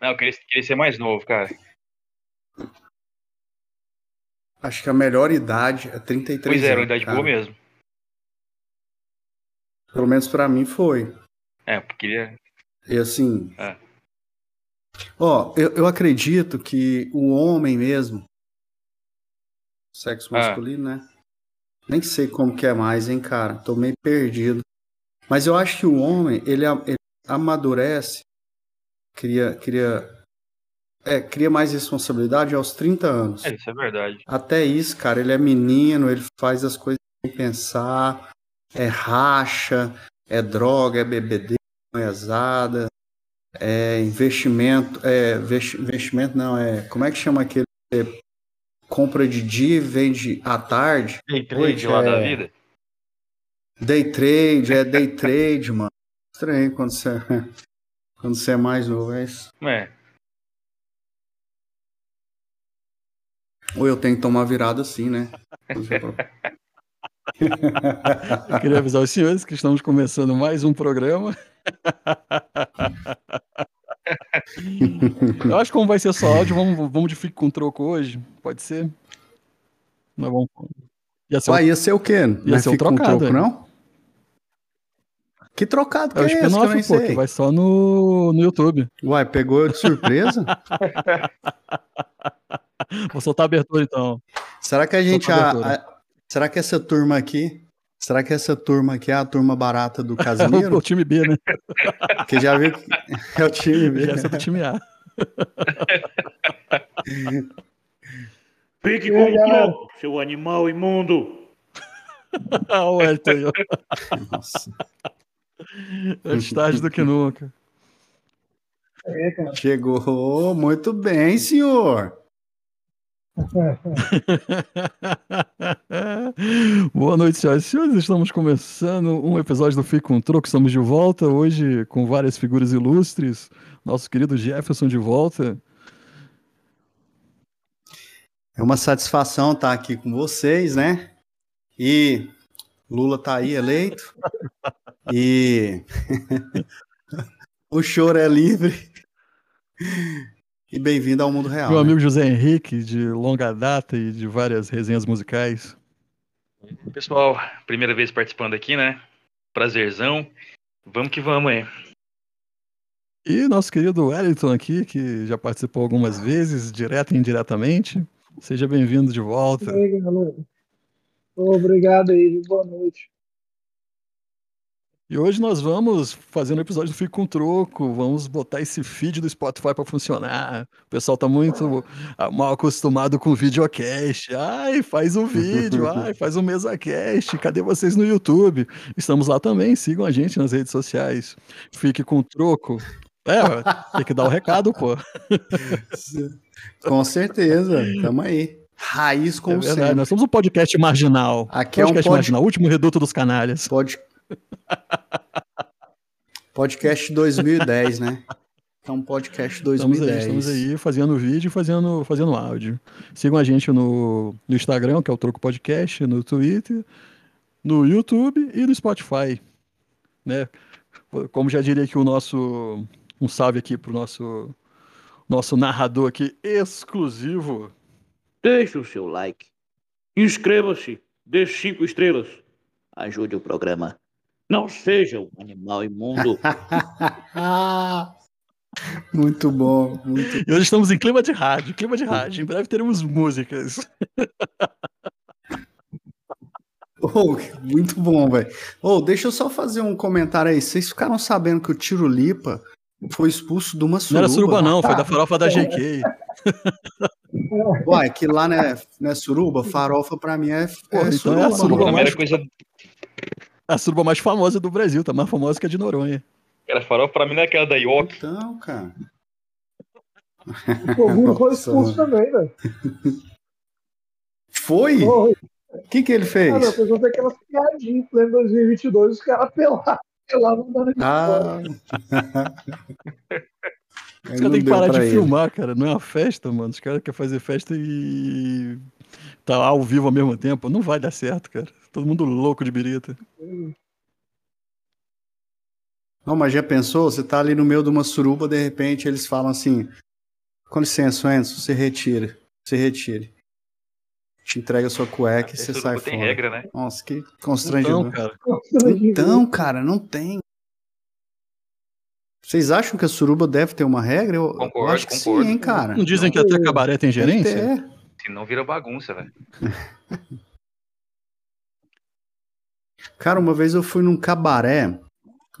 Não, eu queria, queria ser mais novo, cara. Acho que a melhor idade é 33 Pois é, era uma anos, idade cara. boa mesmo. Pelo menos pra mim foi. É, porque. E assim. É. Ó, eu, eu acredito que o homem mesmo, sexo Ah. masculino, né? Nem sei como que é mais, hein, cara? Tô meio perdido. Mas eu acho que o homem, ele, ele amadurece, cria, cria, é, cria mais responsabilidade aos 30 anos. É, isso é verdade. Até isso, cara, ele é menino, ele faz as coisas sem pensar, é racha, é droga, é bebedeira, moezada, é investimento, é vesti- investimento não, é, como é que chama aquele é, compra de dia e vende à tarde? Day trade lá da é- vida. Day trade, é day trade, mano. Estranho quando você, quando você é mais novo, é isso. É. Ou eu tenho que tomar virada assim, né? Eu queria avisar os senhores que estamos começando mais um programa. Eu acho que como vai ser só áudio, vamos, vamos de fique com troco hoje. Pode ser? Nós vamos. Ia ser um- ia ser o quê? Não ser um fica com trocado, troco, é. não? Que trocado que é o é? Que eu spin-off, pô, que vai só no, no YouTube. Uai, pegou eu de surpresa? Vou soltar a abertura então. será que a gente. A a- será que essa turma aqui. Será que essa turma aqui é a turma barata do É o, Casimiro? o time B, né? Porque já viu que é o time B. Essa é do time A. Fique com o seu animal imundo. Ah, o Elton aí. Nossa, Antes tarde do que nunca. É, chegou muito bem, senhor. Boa noite, senhoras e senhores. Estamos começando um episódio do Fique com Troco. Estamos de volta hoje com várias figuras ilustres. Nosso querido Jefferson de volta. É uma satisfação estar aqui com vocês, né? E Lula tá aí eleito. E o choro é livre. E bem-vindo ao mundo real. Meu né? amigo José Henrique, de longa data e de várias resenhas musicais. Pessoal, primeira vez participando aqui, né? Prazerzão. Vamos que vamos aí. E nosso querido Wellington aqui, que já participou algumas vezes, direto e indiretamente. Seja bem-vindo de volta. Aí, galera? Obrigado aí, boa noite. E hoje nós vamos fazer um episódio do Fico com Troco, vamos botar esse feed do Spotify para funcionar. O pessoal tá muito mal acostumado com videocast. Ai, faz um vídeo, ai, faz um mesacast. Cadê vocês no YouTube? Estamos lá também, sigam a gente nas redes sociais. Fique com Troco. É, tem que dar o recado, pô. Com certeza, tamo aí. Raiz É como verdade, sempre. nós somos um podcast marginal. Aqui é um podcast pod- marginal, último reduto dos canalhas. Pod... Podcast 2010, né? É um podcast Estamos 2010. aí, estamos aí fazendo vídeo e fazendo, fazendo áudio. Sigam a gente no, no Instagram, que é o Troco Podcast, no Twitter, no YouTube e no Spotify. Né? Como já diria aqui o nosso. Um salve aqui pro nosso, nosso narrador aqui exclusivo. Deixe o seu like. Inscreva-se. Deixe cinco estrelas. Ajude o programa. Não seja um animal imundo. muito bom, muito E hoje estamos em clima de rádio, clima de rádio. Em breve teremos músicas. Oh, muito bom, velho. Oh, deixa eu só fazer um comentário aí. Vocês ficaram sabendo que o Tiro Lipa foi expulso de uma Não suruba? era suruba, não, foi da farofa da GK. Uai, que lá não é, não é suruba? Farofa pra mim é, Pô, é então é a suruba. mais- coisa. A suruba mais famosa do Brasil, tá mais famosa que a de Noronha. Cara, farol pra mim não é aquela da Yoki. Então, cara. O Toguro foi Nossa, expulso também, velho. Foi? Foi. O que, que ele fez? Ah, não, a pessoa tem aquelas piadinhas em pleno 2022, os caras pelavam, pelavam dando de Ah. Os caras têm que parar de filmar, cara. Não é uma festa, mano. Os caras querem fazer festa e tá ao vivo ao mesmo tempo. Não vai dar certo, cara. Todo mundo louco de birita. Não, mas já pensou? Você tá ali no meio de uma suruba, de repente eles falam assim: com licença, Enzo, você retira. Você retire. Te entrega a sua cueca e você sai tem fora. regra, né? Nossa, que Então, constrangedor. cara. Então, cara, não tem. Vocês acham que a suruba deve ter uma regra? Eu, eu Concordo, acho que concordo. sim, hein, cara. Não dizem que até cabaré tem gerência? ter. Senão vira bagunça, velho. Cara, uma vez eu fui num cabaré.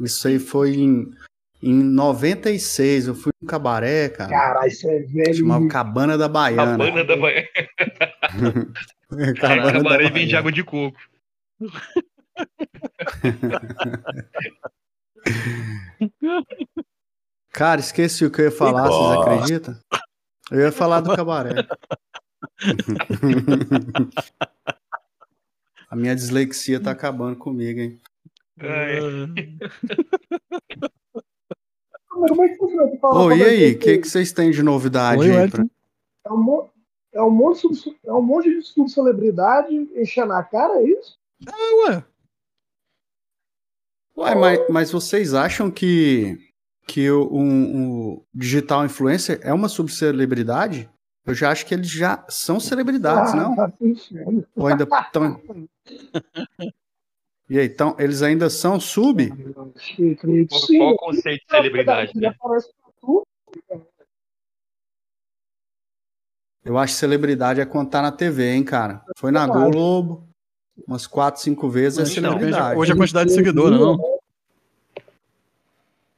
Isso aí foi em, em 96. Eu fui num cabaré, cara. Caralho, isso é velho. Chamava Cabana da Baiana. banda da manhã. Cabana da Cabaré vende Baiana. água de coco. Cara, esqueci o que eu ia falar, vocês acreditam? Eu ia falar do cabaré. A minha dislexia tá acabando comigo, hein? Mas como é que? Você fala Ô, e é aí, o que- que, vocês têm de novidade Oi, aí? Wellington. É um, é, um monte de, é um monte de subcelebridade enchendo a cara, é isso? Ué, Ué, mas, mas vocês acham que, que o um, um digital influencer é uma subcelebridade? Eu já acho que eles já são celebridades, ah, não? Tá. Ou ainda estão. E aí, então, eles ainda são sub? Sim. qual o conceito de celebridade, Já né? Eu acho que celebridade é quando tá na TV, hein, cara? Foi na. Globo, umas quatro, cinco vezes é Mas depende- celebridade. hoje a quantidade de seguidora, não?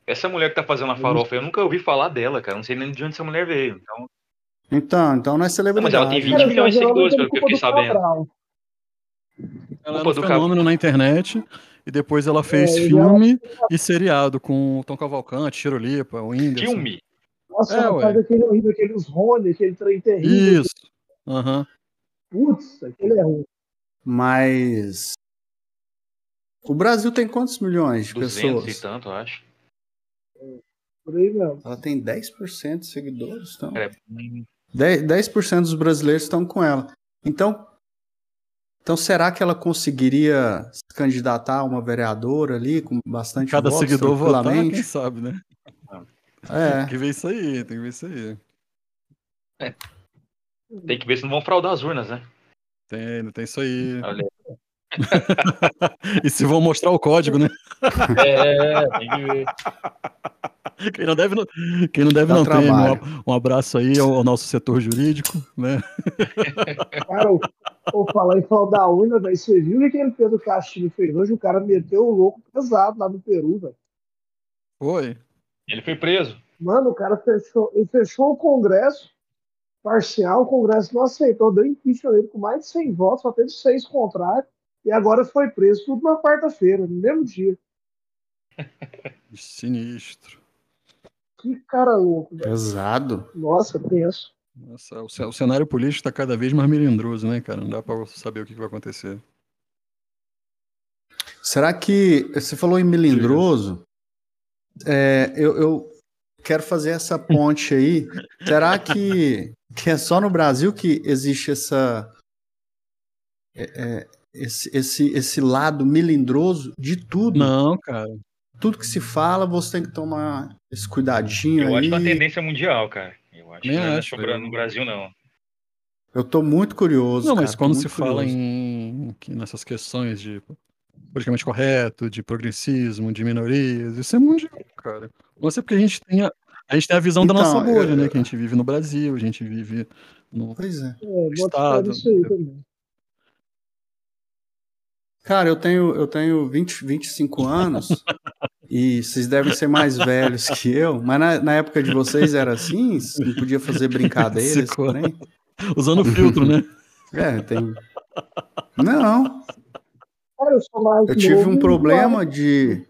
Essa mulher que tá fazendo a farofa, eu nunca ouvi falar dela, cara. Não sei nem de onde essa mulher veio. Então, Então, então não é Não, mas celebridade. ela tem 20 Cara, milhões de seguidores, é pelo que eu fiquei do sabendo. Ela era Culpa um fenômeno na internet e depois ela fez É, filme e seriado com o Tom Cavalcante, Chirolipa, o Whindersson. Filme? Nossa, É, ela faz aquele horrível, aqueles Rony, aquele trem terrível. Isso. Aham. Putz, aquele é ruim. Mas. O Brasil tem quantos milhões de 200 pessoas? e tanto, eu acho. Por aí mesmo. Ela tem 10% de seguidores, então. Hum, 10%, 10% dos brasileiros estão com ela. Então, então, será que ela conseguiria se candidatar a uma vereadora ali com bastante Cada votos, seguidor votar, quem sabe, né? É. Tem que ver isso aí, tem que ver isso aí. tem que ver se não vão fraudar as urnas, né? Tem, tem isso aí. Olha. e se vão mostrar o código, né? É, tem que ver. Quem não deve não, quem não, deve Dá não tem. Um, um abraço aí ao, ao nosso setor jurídico, né? Cara, vou falar em fraudar a urna, velho. Você viu o que aquele Pedro Castilho fez hoje? O cara meteu o louco pesado lá no Peru, velho. Foi. Ele foi preso. Mano, o cara fechou, ele fechou o Congresso parcial, o Congresso não aceitou, deu impeachment nele com mais de 100 votos, só teve seis contrários, e agora foi preso, tudo na quarta-feira, no mesmo dia. Sinistro. Que cara louco, velho. Pesado. Nossa, penso. Nossa, o, ce- o cenário político está cada vez mais melindroso, né, cara? Não dá pra saber o que, que vai acontecer. Será que. Você falou em melindroso. É, eu, eu quero fazer essa ponte aí. Será que, que é só no Brasil que existe essa. é, é, esse, esse, esse lado melindroso de tudo? Não, cara. Tudo que se fala, você tem que tomar esse cuidadinho Eu aí. acho que é uma tendência mundial, cara. Eu acho Nem que não é acho, eu- no Brasil, não. Eu tô muito curioso. Não, cara, mas quando se fala curioso. em que nessas questões de politicamente correto, de progressismo, de minorias, isso é mundial, cara. Não sei porque a gente tem a, a gente tem a visão da Então, nossa bolha, eu- né? Que a gente vive no Brasil, a gente vive no Pois é. É, Estado. também. Cara, eu tenho, eu tenho 20, 25 anos e vocês devem ser mais velhos que eu, mas na, na época de vocês era assim? Não podia fazer brincadeiras, porém? usando filtro, né? É, tem. Não, Cara, eu sou mais eu tive um problema de.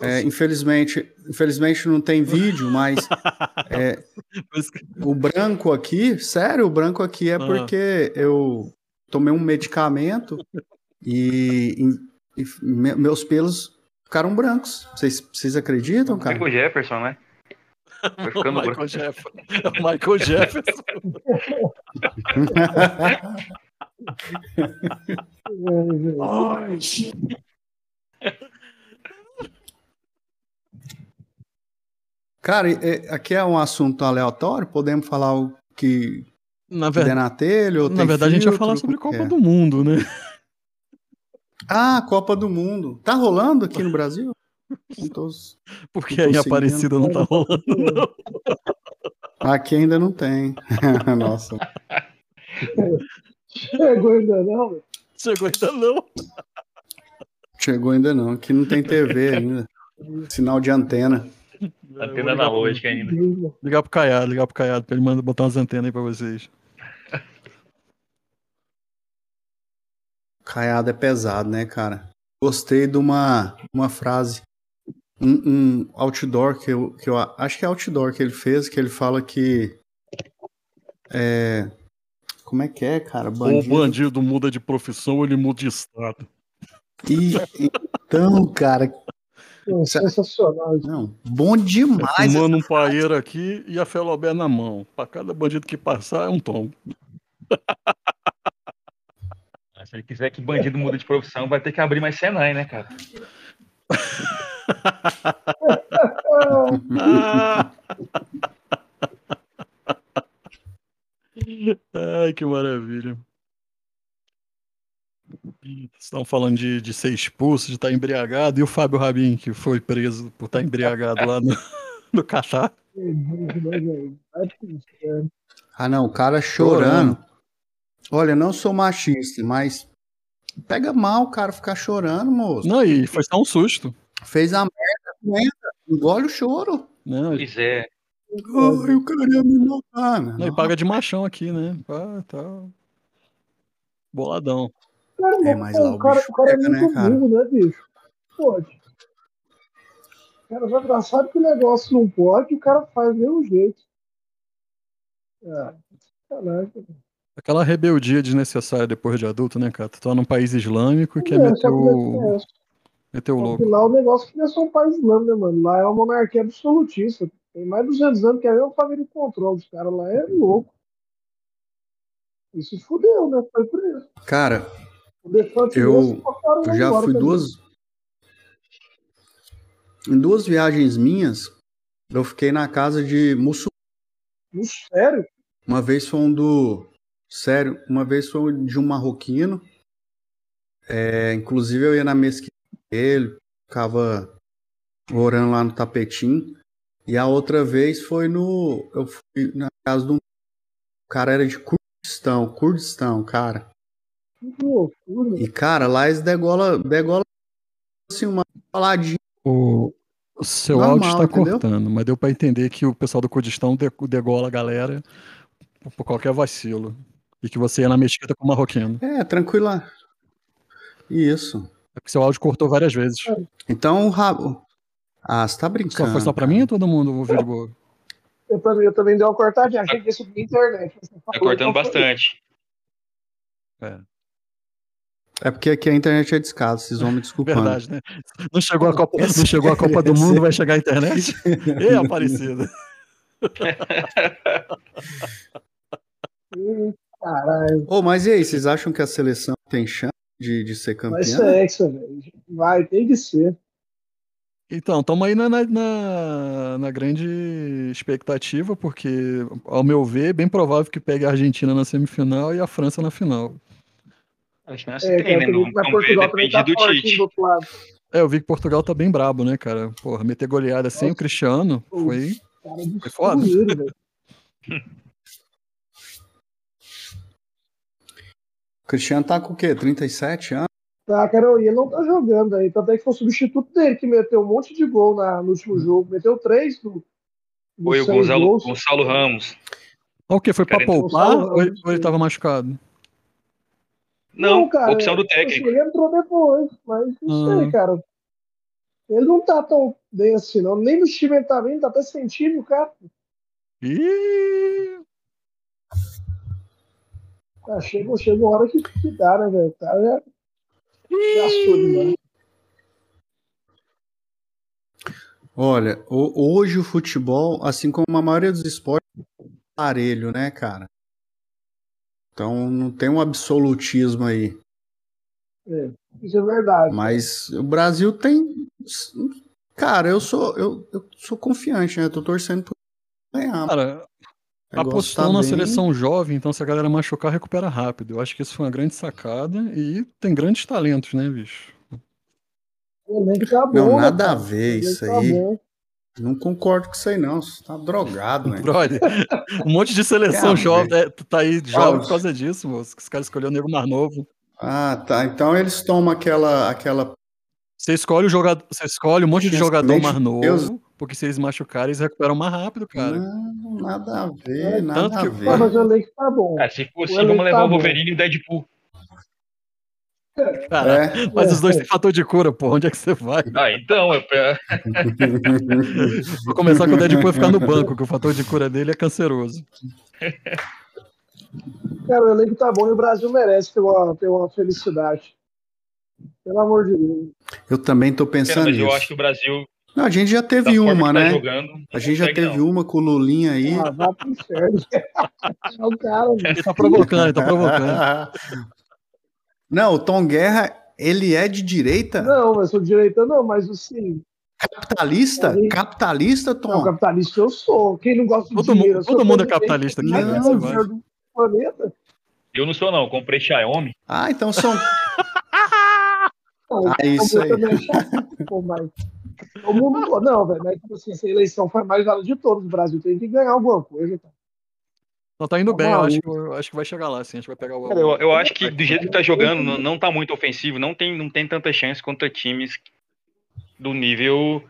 É, infelizmente, infelizmente não tem vídeo, mas Mas- o branco aqui, sério, o branco aqui é Ah. porque eu tomei um medicamento e, e- me- meus pelos ficaram brancos. Vocês, vocês acreditam, cara? Michael Jefferson, né? Ficando branco. Michael Jefferson. É Michael Jefferson. É. Cara, é- aqui é um assunto aleatório, podemos falar o que Na, der ver... na telha? ou na tem verdade, a gente ia filtro, falar sobre Copa é? do Mundo, né? Ah, Copa do Mundo. Tá rolando aqui no Brasil? Tô- Porque aí. Aparecida não tá rolando, não. Aqui ainda não tem. Nossa. Chegou ainda não, velho. Chegou ainda não. Chegou ainda não. Aqui não tem TV ainda. Sinal de antena. Antena analógica ainda. ligar pro Caiado, ligar pro Caiado pra ele mandar botar umas antenas aí pra vocês. Caiado é pesado, né, cara? Gostei de uma, uma frase. Um, um outdoor que eu, que eu acho que é outdoor que ele fez, que ele fala que. É. Como é que é, cara? Ou o Bandido. bandido muda de profissão ou ele muda de estado. E, então, cara, Pô, Sensacional. não, bom demais. Fumando um paeiro aqui e a felobé na mão. Pra cada bandido que passar é um tombo. Se ele quiser que bandido muda de profissão, vai ter que abrir mais Senai, né, cara? Ah, Ai, que maravilha. Vocês Estão falando de, de ser expulso, de estar embriagado, e o Fábio Rabin, que foi preso por estar embriagado lá no, no Catar. né. Ah, não, o cara chorando. Olha, não sou machista, mas pega mal o cara ficar chorando, moço. Não, e foi só um susto. Fez a merda, aguenta, engole o choro. Né? Pois é. Ai, o cara ia me matar, meu. Não, e paga de machão aqui, né? Ah, tá. Boladão. Cara, É, mas lá o cara, bicho o cara é pega, né, muito cara? burro, né, bicho? Pode. O cara vai pra sabe que o negócio não pode, o cara faz do mesmo jeito. Ah, caraca. Aquela rebeldia desnecessária depois de adulto, né, cara? Tu tá num país islâmico e quer É, meter o, é, meter o louco. lá o negócio que não é só um país islâmico, né, mano? Lá é uma monarquia absolutista. Tem mais de 200 anos que é a mesma família controla. Os caras lá é louco. Se fudeu, né? Foi preso. Cara, O Defante Eu- eu já fui também. duas. Em duas viagens minhas, eu fiquei na casa de muçulmano. No sério? Uma vez foi um do. Sério, uma vez foi de um marroquino. É, inclusive eu ia na mesquita dele, ficava orando lá no tapetinho. E a outra vez foi no. Eu fui na casa de um. O cara era de Kurdistão, Kurdistão, cara. Que loucura. E, cara, lá eles degola, degola assim, uma paladinha. O, o seu Normal, áudio está entendeu? cortando, mas deu pra entender que o pessoal do Kurdistão de- degola a galera por qualquer vacilo. E que você ia na mesquita com o marroquino. É, tranquila. Isso. É porque seu áudio cortou várias vezes. Então o rabo. Ah, você tá brincando. Só foi só pra mim ou todo mundo ouviu de boa? Eu também, eu também dei uma cortadinha, achei que ia subir na internet. Tá cortando bastante. É, É porque aqui a internet é descaso, vocês vão me desculpando. verdade, né? Não chegou a Copa, não chegou a Copa do Mundo, vai chegar a internet? Ei, Aparecida. Caralho, Ô, mas e aí, vocês acham que a seleção tem chance de, de ser vai campeã? ser hexa, velho. Vai, tem que ser. Então, estamos aí na, na, na- na grande expectativa, porque, ao meu ver, é bem provável que pegue a Argentina na semifinal e a França na final. A chance É, tem, né? Não, mas não Portugal depende tá do Tite. do outro lado. É, eu vi que Portugal tá bem brabo, né, cara? Porra, meter goleada sem o Nossa. Cristiano foi. Foi foda. Cristiano tá com o quê? 37 anos? Tá, cara, e ele não tá jogando aí. Tanto é que foi o substituto dele que meteu um monte de gol na, no último jogo. Meteu três do. Foi o Gonzalo, gols. Gonçalo Ramos. Ah, O quê? Foi pra poupar Gonçalo ou Ramos, ou ele tava machucado? Não, cara, opção do técnico. ele entrou depois, mas não Ah. sei, cara. Ele não tá tão bem assim, não. Nem no time ele tá bem, tá até sentindo, cara. Ih, Ah, chega, chega uma hora que, que dá, né, velho? O cara já gastou demais. Olha, o- hoje o futebol, assim como a maioria dos esportes, é aparelho, né, cara? Então não tem um absolutismo aí. É. Isso é verdade. Mas o Brasil tem. Cara, eu sou, eu, eu sou confiante, né? Eu tô torcendo por ganhar. Cara, apostou tá na bem. seleção jovem, então se a galera machucar, recupera rápido. Eu acho que isso foi uma grande sacada e tem grandes talentos, né, bicho? Tá bom. Não, né, nada cara? a ver isso tá aí. bom. Não concordo com isso aí, não. Você tá drogado, né? Brother, um monte de seleção jovem, é, tá aí jovem por causa disso, moço. que Os caras escolheram o nego mais novo. Ah, tá. Então eles tomam aquela. aquela... Você escolhe o jogador, você escolhe um monte de jogador mais novo, Deus. Porque se eles machucarem, eles recuperam mais rápido, cara. Não, nada a ver, É, nada tanto a que- ver. Ah, mas o elenco tá bom. Ah, se elenco vamos levar tá o bom. Wolverine e o Deadpool. Cara, É. mas os dois É. têm fator de cura, pô. Onde é que você vai? Ah, então, é, é, Vou começar com o Deadpool e ficar no banco, que o fator de cura dele é canceroso. Cara, o elenco tá bom e o Brasil merece ter uma, ter uma felicidade. Pelo amor de Deus. Eu também tô pensando mas nisso. eu acho que o Brasil, Não, a gente já da teve forma uma, tá né? jogando, não A gente já teve não. uma com o Lulinha aí. Ah, vá pro inferno. É o cara, mano. Ele tá provocando, ele tá provocando. Não, o Tom Guerra, ele é de direita? Não, mas sou direita não, mas assim, Capitalista? Aí- Capitalista, não, Tom? capitalista eu sou. Quem não gosta de Todo dinheiro? mundo- sou todo mundo é capitalista aqui, né? não, Você o vai. dinheiro do planeta. Eu não sou, não. Eu comprei Xiaomi. Ah, então são. Não, Ah, isso aí. é pô, mas o mundo não, velho, mas tipo assim, essa eleição foi a mais válida de todos. O Brasil tem que ganhar alguma coisa. Cara. Não, tá indo bem, eu acho, que, eu acho que vai chegar lá, sim. A gente vai pegar o. Cara, eu, eu acho que do jeito que tá jogando, não, não tá muito ofensivo, não tem, não tem tanta chance contra times do nível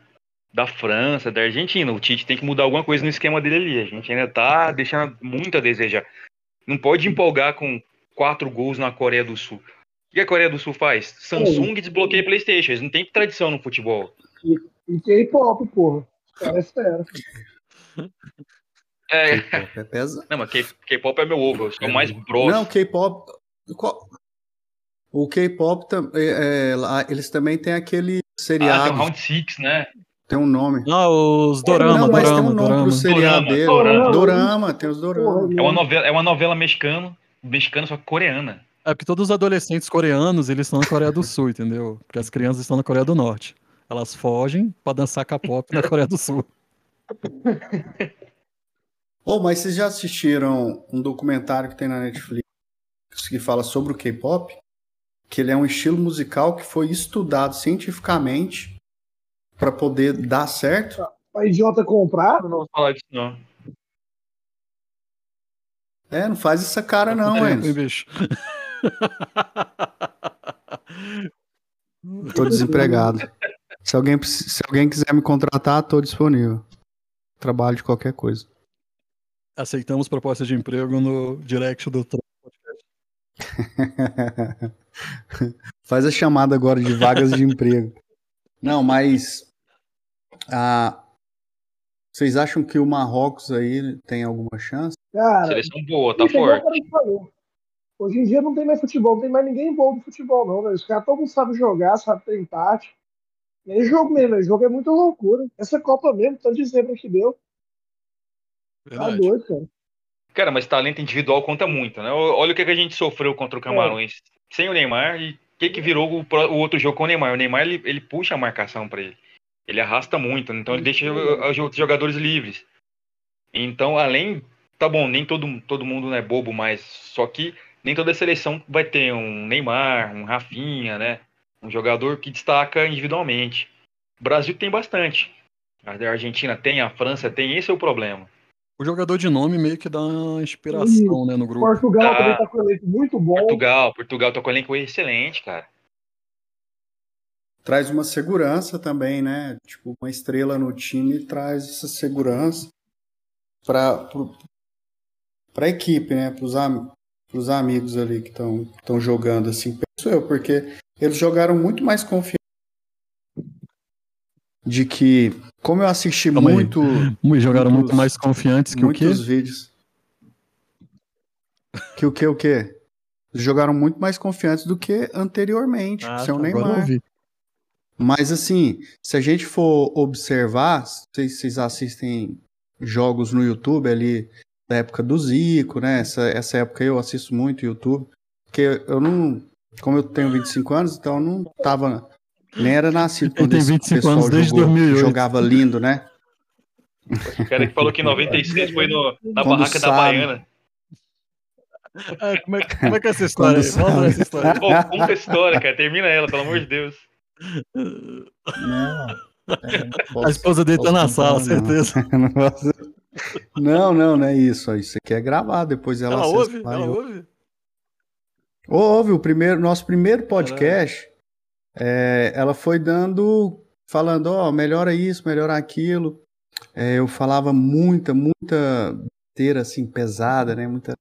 da França, da Argentina. O Tite tem que mudar alguma coisa no esquema dele ali. A gente ainda tá deixando muito a desejar. Não pode empolgar com quatro gols na Coreia do Sul. O que a Coreia do Sul faz? Samsung desbloqueia PlayStation. Eles não têm tradição no futebol. E K-pop, porra. Cara, é sério. É, K-pop é pesado. não, mas K-pop é meu ovo. Eu sou mais bros. Não, K-pop. O K-pop, é, é, eles também têm aquele ah, tem seriado, o Round Six, né? tem um nome. Não, os Dorama, não, mas Dorama, tem um nome Dorama. pro seriado dele. Dorama. Dorama, tem os Dorama. É uma novela, é uma novela mexicana, mexicana só que coreana. É porque todos os adolescentes coreanos, eles estão na Coreia do Sul, entendeu? Porque as crianças estão na Coreia do Norte. Elas fogem pra dançar K-pop na Coreia do Sul. Oh, mas vocês já assistiram um documentário que tem na Netflix que fala sobre o K-pop? Que ele é um estilo musical que foi estudado cientificamente para poder dar certo. Pra idiota comprar, Não vou falar disso, não. É, não faz essa cara não, Tempo, hein, Enzo. bicho? Tô desempregado. Se alguém, se alguém quiser me contratar, tô disponível. Trabalho de qualquer coisa. Aceitamos proposta de emprego no direct do Tro- Faz a chamada agora de vagas de emprego. Não, mas ah, vocês acham que o Marrocos aí tem alguma chance? cara. Seleção boa, tá é forte. Hoje em dia não tem mais futebol, não tem mais ninguém bom do futebol, não, velho. Os caras todo mundo sabe jogar, sabe ter empate. E aí jogo mesmo, o jogo é muita loucura. Essa Copa mesmo, tanto de zebra que deu. Tá Verdade. doido, cara. Cara, mas talento individual conta muito, né? Olha o que que a gente sofreu contra o Camarões sem o Neymar e o que, que virou o, o outro jogo com o Neymar. O Neymar ele, ele puxa a marcação pra ele. Ele arrasta muito, então ele deixa os outros jogadores livres. Então, além. Tá bom, nem todo, todo mundo é bobo, mas só que nem toda seleção vai ter um Neymar, um Rafinha, né? Um jogador que destaca individualmente. O Brasil tem bastante. A Argentina tem, a França tem, esse é o problema. O jogador de nome meio que dá uma inspiração, né, no grupo. Portugal Tá. também tá com um elenco muito bom. Portugal, Portugal tá com elenco excelente, cara. Traz uma segurança também, né? Tipo, uma estrela no time traz essa segurança para para a equipe, né? Para os amigos ali que estão jogando assim, penso eu, porque eles jogaram muito mais confiante de que, como eu assisti Calma aí. muito E jogaram muito Muitos- mais confiantes que o quê? muitos vídeos. Que o que, o que? Jogaram muito mais confiantes do que anteriormente, Ah, sem o tá, Neymar. Mas assim, se a gente for observar, vocês, vocês assistem jogos no YouTube ali da época do Zico, né? Essa, essa época eu assisto muito YouTube, porque eu não. Como eu tenho 25 anos, então eu não tava. Nem era nascido quando esse 25 pessoal anos desde jogou- 2008. jogava lindo, né? O cara que falou que em 96 foi no, na Quando barraca da sabe. Baiana. Ah, como, é, como é que é essa história? sabe. essa história. Pô, conta a história, cara. Termina ela, pelo amor de Deus. Não. é, não A posso- esposa dele tá posso na sala, não. certeza. Não, posso- não, não, é isso. Isso aqui é gravado, depois ela, Ela ouve? Ela ouve? Ouve, o primeiro, nosso primeiro podcast, é, ela foi dando, falando, ó, melhora isso, melhora aquilo. É, eu falava muita, muita besteira, assim, pesada, né? Muita.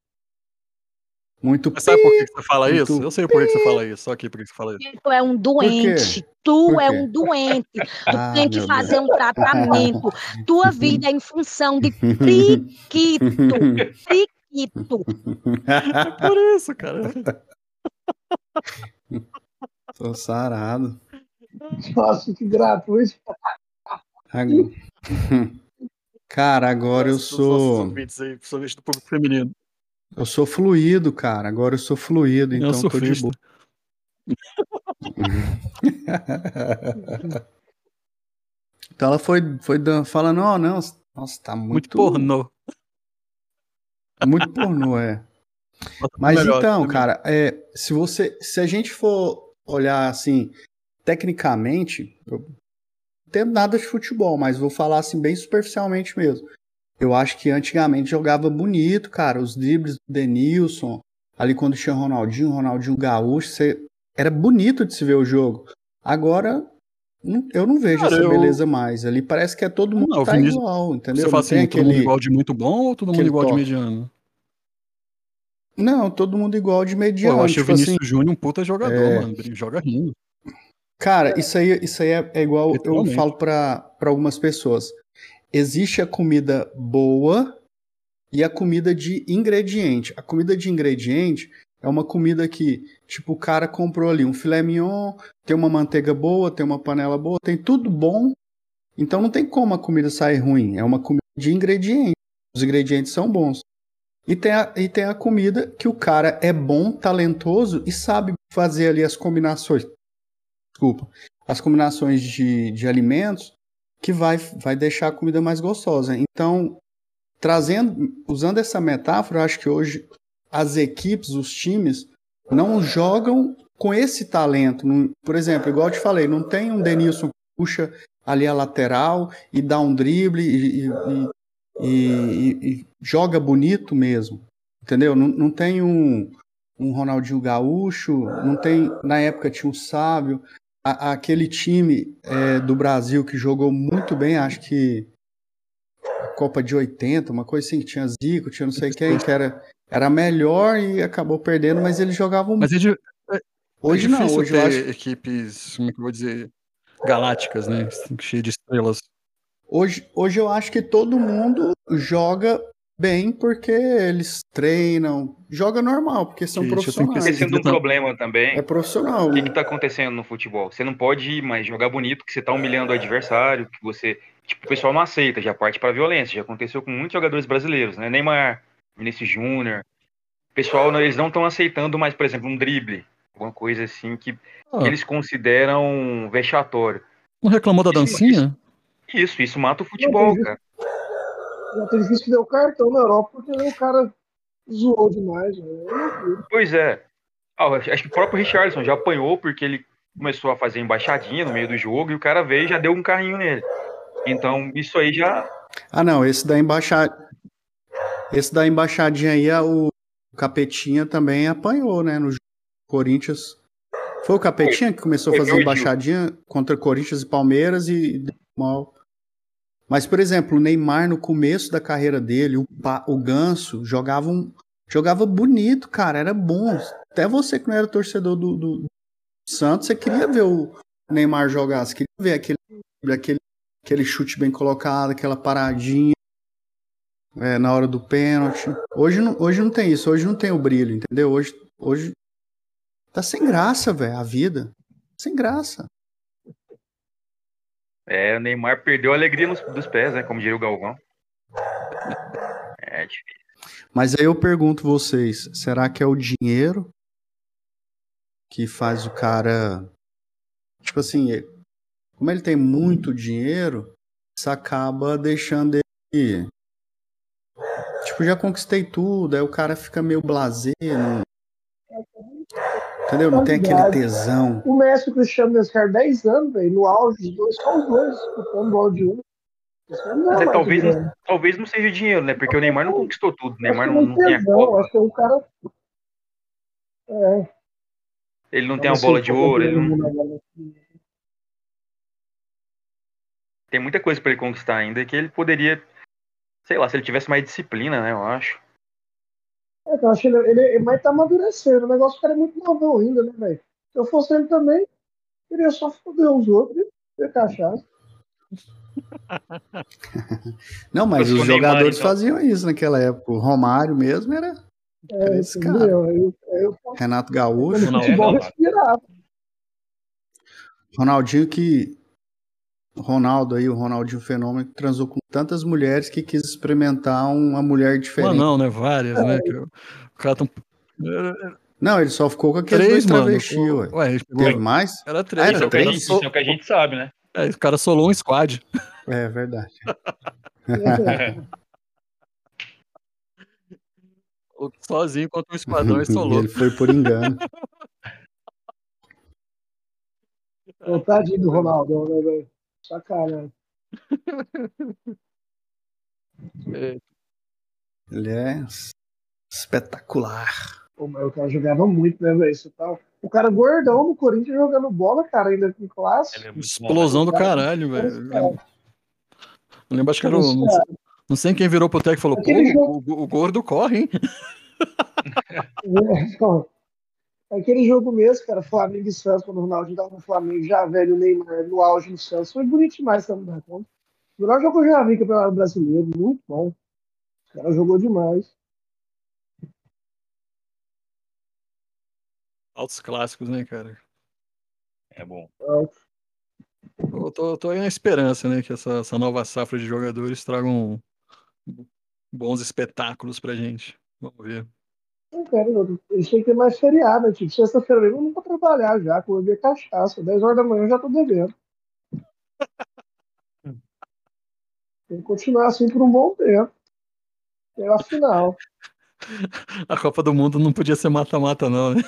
Muito. Mas sabe por que você fala Muito isso? Eu sei por que você fala isso. Só aqui por que você fala isso. Tu é um doente. Tu é um doente. Tu Ah, tem que fazer um tratamento. Tua vida é em função de priquito. Priquito. É por isso, cara. Tô sarado. Nossa, que gratuito. Agora- Cara, agora eu sou. aí, principalmente do público feminino. Eu sou fluido, cara. Agora eu sou fluido, então eu sou tô de boa. Então ela foi, foi falando, ó, não, nossa, tá muito, Muito pornô. Muito pornô, é. Mas melhor, então, também. cara, é, se você, se a gente for olhar assim, tecnicamente, eu não entendo nada de futebol, mas vou falar assim bem superficialmente mesmo. Eu acho que antigamente jogava bonito, cara, os dribles do Denilson, ali quando tinha Ronaldinho, Ronaldinho Gaúcho, você- era bonito de se ver o jogo. Agora, eu não vejo Cara, essa eu- beleza mais. Ali parece que é todo mundo Não, tá Vinícius- igual, entendeu? Você fala Não assim, todo mundo igual de muito bom ou todo mundo aquele igual de toque. mediano? Não, todo mundo igual de Pô, mediano. eu achei o tipo assim, Vinícius Júnior um puta jogador, é. mano. Ele joga rindo. Cara, isso aí, isso aí é, é igual eu falo para algumas pessoas. Existe a comida boa e a comida de ingrediente. A comida de ingrediente é uma comida que, tipo, o cara comprou ali um filé mignon, tem uma manteiga boa, tem uma panela boa, tem tudo bom. Então não tem como a comida sair ruim. É uma comida de ingrediente. Os ingredientes são bons. E tem, a, e tem a comida que o cara é bom, talentoso e sabe fazer ali as combinações desculpa, as combinações de, de alimentos que vai, vai deixar a comida mais gostosa. Então, trazendo, usando essa metáfora, eu acho que hoje as equipes, os times, não jogam com esse talento. Por exemplo, igual eu te falei, não tem um Denilson que puxa ali a lateral e dá um drible e, e- e- e- e joga bonito mesmo. Entendeu? Não, não tem um, um Ronaldinho Gaúcho, não tem. Na época tinha um Sábio. A- aquele time é, do Brasil que jogou muito bem, acho que a Copa de 80, uma coisa assim, que tinha Zico, tinha não sei quem, que era, era melhor e acabou perdendo, mas eles jogavam Mas é, di- Hoje é não, hoje eu acho. equipes, como é que eu vou dizer, galácticas, né? Cheio de estrelas. Hoje, hoje eu acho que todo mundo joga bem porque eles treinam, joga normal, porque são Gente, que profissionais. pesquisar. Acontecendo um Então- problema também. É profissional. O que, que tá acontecendo no futebol? Você não pode mais jogar bonito, que você tá humilhando o adversário, que você. Tipo, o pessoal não aceita, já parte pra violência. Já aconteceu com muitos jogadores brasileiros, né? Neymar, Vinícius Júnior. O pessoal, não- eles não estão aceitando mais, por exemplo, um drible. Alguma coisa assim que, que Ah, eles consideram vexatório. não reclamou da Isso- dancinha? Isso, isso mata o futebol, Não, cara. Já tem difícil que deu cartão na Europa porque o cara zoou demais. Né? Pois é. Ah, acho que o próprio Richardson já apanhou porque ele começou a fazer embaixadinha no meio do jogo e o cara veio e já deu um carrinho nele. Então, isso aí já. Ah, não, esse da embaixada. Esse da embaixadinha aí, o Capetinha também apanhou, né? No jogo do Corinthians. Foi o Capetinha que começou a fazer embaixadinha contra Corinthians e Palmeiras e deu mal. Mas, por exemplo, o Neymar no começo da carreira dele, o, o Ganso, jogava, um, jogava bonito, cara, era bom. Até você que não era torcedor do, do Santos, você queria ver o Neymar jogar, você queria ver aquele, aquele, aquele chute bem colocado, aquela paradinha é, na hora do pênalti. Hoje não, hoje não tem isso, hoje não tem o brilho, entendeu? Hoje, hoje tá sem graça, velho, a vida. Sem graça. É, o Neymar perdeu a alegria nos- dos pés, né? Como diria o Galvão. É difícil. Mas aí eu pergunto vocês, será que é o dinheiro que faz o cara. Tipo assim, como ele tem muito dinheiro, isso acaba deixando ele. Tipo, já conquistei tudo, aí o cara fica meio blasé, não- entendeu? Não tem aquele tesão. O Messi e o Cristiano nesse cara 10 anos, velho, no auge, os dois, só os dois disputando bola de um. Esse cara não Mas é, talvez, não, talvez não seja dinheiro, né? Porque o Neymar não conquistou tudo. O Neymar não, que não tem a Copa. Acho que o cara. É, Ele não tem a assim, bola de ouro. Ele não, tem muita coisa pra ele conquistar ainda que ele poderia. Sei lá, se ele tivesse mais disciplina, né? Eu acho. É, eu acho que ele, ele, vai estar amadurecendo. O negócio do cara é muito novão ainda, né, velho? Se eu fosse ele também, queria só foder os outros e ter cachaça. Não, mas os jogadores então. faziam isso naquela época. O Romário mesmo era, era É, esse cara. Eu, eu, Renato Gaúcho. o Não, futebol não. respirava. Ronaldinho que. Ronaldo aí, o Ronaldinho Fenômeno, que transou com tantas mulheres que quis experimentar uma mulher Uma diferente. não, né? Várias, né? que O cara tão... Não, ele só ficou com aqueles Três, dois mano. travestis, ué. Ué, ele pegou... Teve mais? Era três. Ah, era é o que a três? gente, isso é o que a gente sabe, né? É, o cara solou um squad. É verdade. Sozinho contra um esquadrão e solou. ele foi por engano. Tadinho do Ronaldo, né, velho? Sacanagem. É, Ele é espetacular. O cara jogava muito, né, velho? Você tá... O cara gordão no Corinthians jogando bola, cara, ainda com classe. É muito bom, Explosão do caralho, velho. Eu lembro- eu lembro, acho que era o. Não, cara, sei quem virou pro técnico e falou: Aquele pô, o, o gordo corre, hein? Então, aquele jogo mesmo, cara, Flamengo e Santos, quando o Ronaldo tava no Flamengo, já velho, o Neymar no auge no Santos, foi bonito demais também, né? O melhor jogo que eu já vi campeonato brasileiro, muito bom. O cara jogou demais. Altos clássicos, né, cara? É bom. Eu tô, tô aí na esperança, né, que essa, essa nova safra de jogadores tragam bons espetáculos pra gente. Vamos ver. Não quero, eles têm que ter mais feriado? Tipo, sexta-feira mesmo eu não vou trabalhar já, vou beber cachaça. 10 horas da manhã eu já tô bebendo. Tem que continuar assim por um bom tempo. Até a final. A Copa do Mundo não podia ser mata-mata, não, né?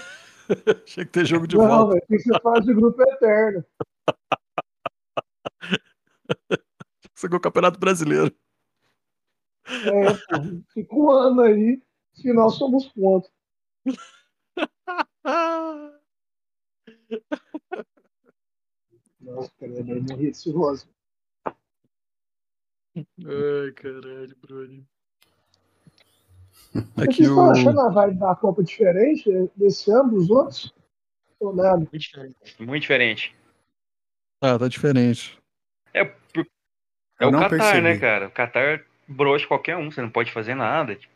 Tinha que ter jogo de não, volta. velho, tem que ser fase de grupo eterno. É o Campeonato Brasileiro. É, fica um ano aí, final somos pontos. Ah, Nossa, cara, é bem receoso. Ai, caralho, Bruno. Vocês Aqui estão o. achando a vibe da Copa diferente desse ano dos outros? Ou nada? Muito diferente. Muito diferente. Ah, tá diferente. É, é Eu o Qatar, percebi. né, cara? O Qatar broxa qualquer um, você não pode fazer nada. tipo.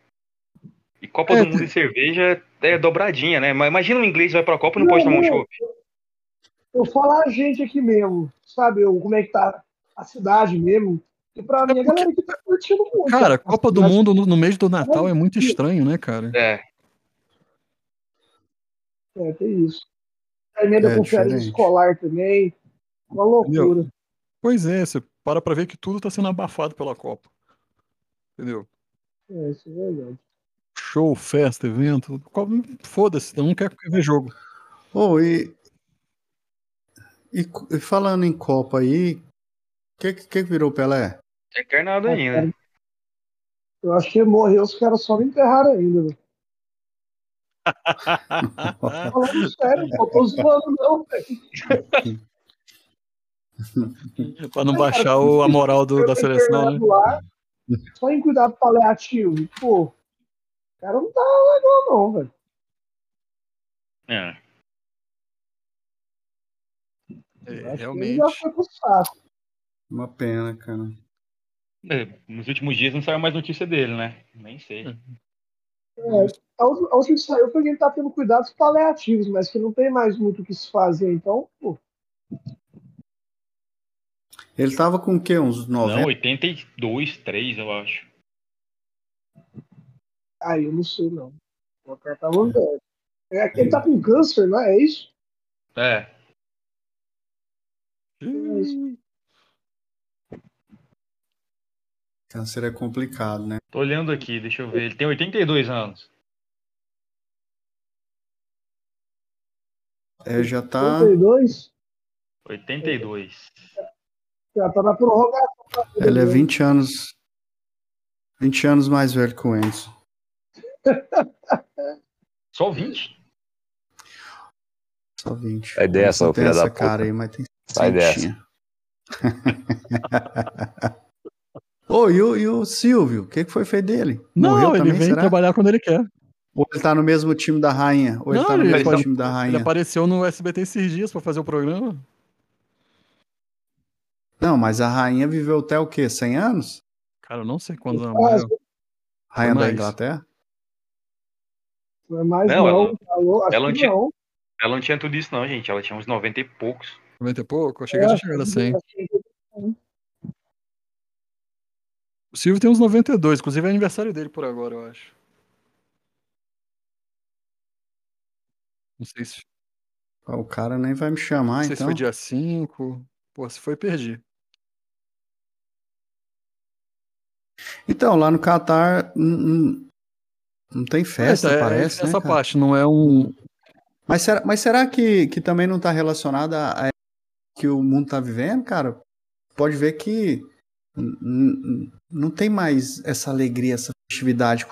E Copa É, do Mundo e cerveja é dobradinha, né? Mas imagina um inglês vai pra Copa e não pode tomar um Não, chopp. Eu falar a gente aqui mesmo, sabe? Eu, como é que tá a cidade mesmo. E pra mim, a galera aqui tá curtindo muito. Cara, Copa do cidade- Mundo no, no mês do Natal é muito estranho, né, cara? É, É, tem isso. A emenda É diferente. escolar também. Uma loucura. Pois é, você para pra ver que tudo tá sendo abafado pela Copa. Entendeu? É, isso é verdade. Show, festa, evento. Foda-se, eu não quero ver jogo. Ô, e, e, e falando em Copa aí, o que, que que virou Pelé? é encarnado ainda. Eu acho que morreu, os caras só não enterraram ainda. velho. Falando sério, não tô zoando, não, velho. pra não baixar o- a moral do- da seleção, né? Lá, só em cuidado paliativo. Pô, cara não tá legal, não, velho. É. É, realmente. já foi pro saco. Uma pena, cara. É, Nos últimos dias não saiu mais notícia dele, né? Nem sei. É, a última a última que saiu foi que ele tá tendo cuidados paliativos, mas que não tem mais muito o que se fazer, então, pô. Ele tava com o quê? Uns 90? Não, 82, 3, eu acho. Aí eu não sei, não. O cara tá velho. É, ele tá com câncer, não é? É isso? É. Ih, Câncer é complicado, né? Tô olhando aqui, deixa eu ver. Ele tem 82 anos. É, já tá. 32, 82. já tá na prorrogação. Ele é dele. 20 anos. 20 anos mais velho que o Enzo. Só 20? Só 20. Sai dessa, Não filha da essa puta. cara aí, mas tem Sai dessa. Ô, e o, e o Silvio? O que, que foi feito dele? Não, Morreu ele também, vem será? trabalhar quando ele quer. Ou ele tá no mesmo time da rainha? Ou ele Não, tá no ele mesmo pode- time da Ele rainha? apareceu no SBT esses dias pra fazer o programa. Não, mas a rainha viveu até o quê? 100 anos? Cara, eu não sei quando ela Ah, morreu. Rainha da. Inglaterra? Não mais Não, não, ela- falou, ela não tinha- não. Ela não tinha tudo isso, não, gente. Ela tinha uns 90 e poucos. 90 e pouco? Eu achei que É, já chegado a 100. acho que- O Silvio tem uns 92, inclusive é aniversário dele por agora, eu acho. Não sei se, O cara nem vai me chamar, não sei se então. foi dia 5. Pô, se foi, perdi. Então, lá no Catar não, tem festa, É, é, parece, né, Essa cara? parte não é um. Mas será, mas será que, que também não tá relacionada a, que o mundo tá vivendo, cara? Pode ver que não tem mais essa alegria, essa festividade.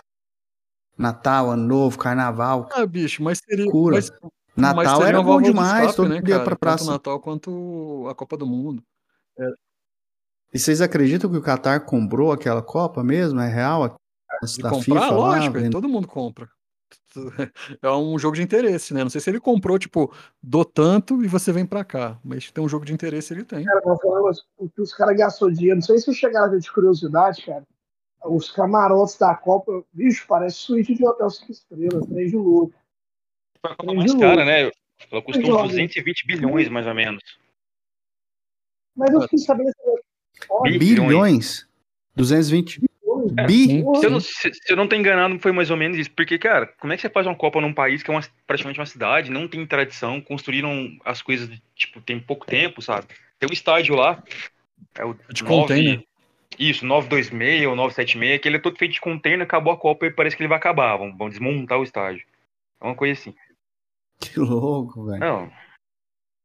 Natal, Ano Novo, Carnaval. Ah, bicho, mas seria. Cura. Mas, Natal mas era bom demais, escape, todo né, mundo ia cara? pra Tanto praça. o Natal quanto a Copa do Mundo. E vocês acreditam que o Qatar comprou aquela Copa mesmo? É real? De comprar, FIFA, lógico, lá, todo mundo compra. É um jogo de interesse, né? Não sei se ele comprou, tipo, do tanto e você vem pra cá. Mas tem um jogo de interesse, ele tem. Cara, vou falar, mas os caras gastou dinheiro. Não sei se chegaram de curiosidade, cara. Os camarotes da Copa, bicho, parece suíte de hotel 5 estrelas, 3 de louco Foi a Copa mais cara, né? Ela custou uns 220 bilhões, mais ou menos. Mas eu fiquei sabendo. Bilhões? 220 é, Zumbi? Se, eu não, se, se eu não tô enganado, foi mais ou menos isso. Porque, cara, como é que você faz uma Copa num país que é uma, praticamente uma cidade, não tem tradição, construíram as coisas, tipo, tem pouco tempo, sabe? Tem um estádio lá. É o de 9, container. Isso, 926 ou 976, que ele é todo feito de container, acabou a Copa e parece que ele vai acabar. Vão, vão desmontar o estádio. É uma coisa assim. Que louco, velho. Não.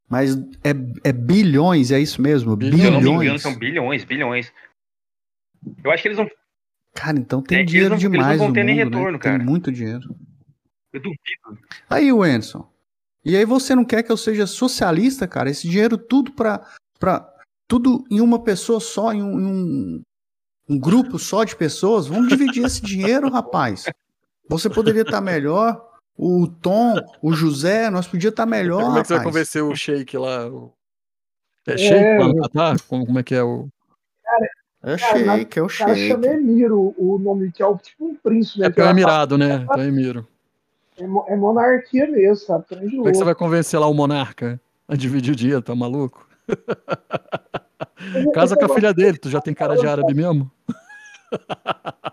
Mas é, é bilhões, é isso mesmo? Bilhões. Se eu não me engano, são bilhões, bilhões. Eu acho que eles vão Cara, então tem É, eles dinheiro não- eles não demais vão no ter nem mundo, retorno, né? cara. Tem muito dinheiro. Eu duvido. Aí, Wenson. E aí você não quer que eu seja socialista, cara? Esse dinheiro tudo pra... pra tudo em uma pessoa só, em um, em um, um grupo só de pessoas? Vamos dividir esse dinheiro, rapaz. Você poderia estar melhor. O Tom, o José, nós podíamos estar melhor, Como é que você vai convencer o Sheik lá? É Sheik lá no Catar? Como, como é que é o. É Cara, na- shake, é o o cara shake. chama Emir, o, o nome que é o, tipo um príncipe, né? É que porque é o Emirado, né? Então é Emiro. É, mo- é monarquia mesmo, sabe? Como é que você vai convencer lá o monarca a dividir o dinheiro? Tá maluco? Casa com a filha dele, tu já tem cara de árabe mesmo?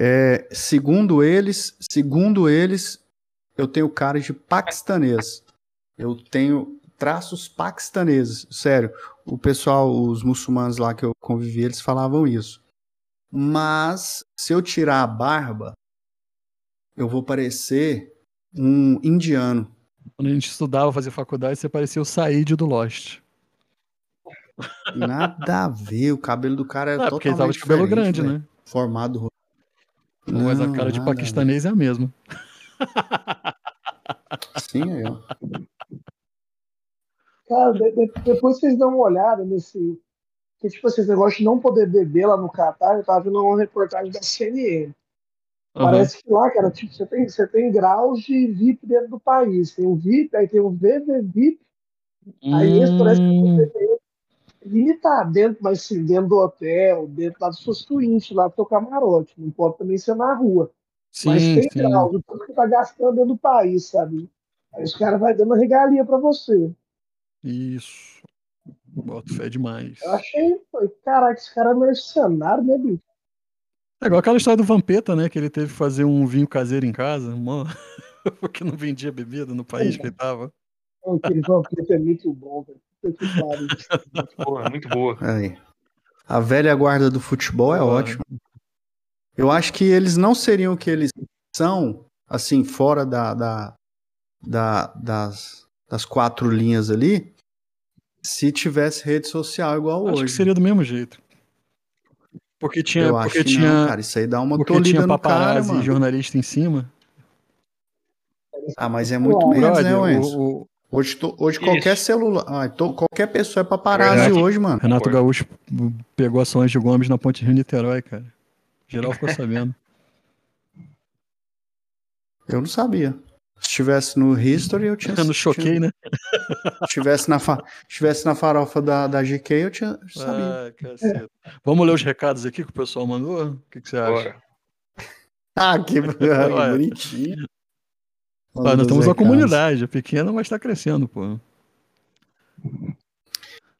É, segundo eles, segundo eles, eu tenho cara de paquistanês. Eu tenho traços paquistaneses. Sério, o pessoal, os muçulmanos lá que eu convivi, eles falavam isso. Mas se eu tirar a barba, eu vou parecer um indiano. Quando a gente estudava, fazia faculdade, você parecia o Said do Lost. Nada a ver, o cabelo do cara é Ah, porque ele totalmente tava de cabelo grande, velho. né? Formado. Mas a Não, cara de paquistanês é a mesma. Sim, ó. Cara, de- de- depois vocês dão uma olhada nesse. Que, tipo assim, esse negócio de não poder beber lá no Catar, eu tava vendo uma reportagem da CNN. Aham. Parece que lá, cara, tipo, você tem, você tem graus de VIP dentro do país. Tem o VIP, aí tem o VVVIP, aí esse parece que Hum, você tem limitado dentro, mas sim, dentro do hotel, dentro lá dos seus lá do seu camarote. Não pode também ser na rua. mas sim, tem sim. graus, o que tá gastando dentro do país, sabe? Aí os caras vão dando regalia pra você. Isso. Boto fé demais. Eu achei, falei, caraca, esse cara é mercenário, né, bicho? É igual aquela história do Vampeta, né? Que ele teve que fazer um vinho caseiro em casa, mó- porque não vendia bebida no país que ele tava. Aquele vampiro é muito bom, velho. Muito boa, muito boa. Aí. A velha guarda do futebol é Boa. ótima. Eu acho que eles não seriam o que eles são, assim, fora da, da, da- das, das quatro linhas ali, se tivesse rede social igual Acho hoje. que seria do mesmo jeito. Porque tinha, Eu acho porque que tinha, não, cara. Isso aí dá uma porque tinha no cara, paparazzi e mano. jornalista em cima. Ah, mas é muito menos, né, Brother, Enzo? o, o Hoje, to- hoje qualquer celular, ah, to- qualquer pessoa é paparazzi Verdade. hoje, mano. Renato. Gaúcho pegou ações de Gomes na Ponte Rio Niterói, cara. Geral ficou sabendo. Eu não sabia. Se estivesse no History, eu tinha. não choquei, né? Se estivesse na, fa... estivesse na farofa da, da GK, eu tinha eu sabia. Ah, caceta. Vamos ler os recados aqui que o pessoal mandou? O que, que você acha? Bora. Ah, que, Olha. bonitinho. Ah, nós temos uma comunidade, é pequena, mas está crescendo, pô.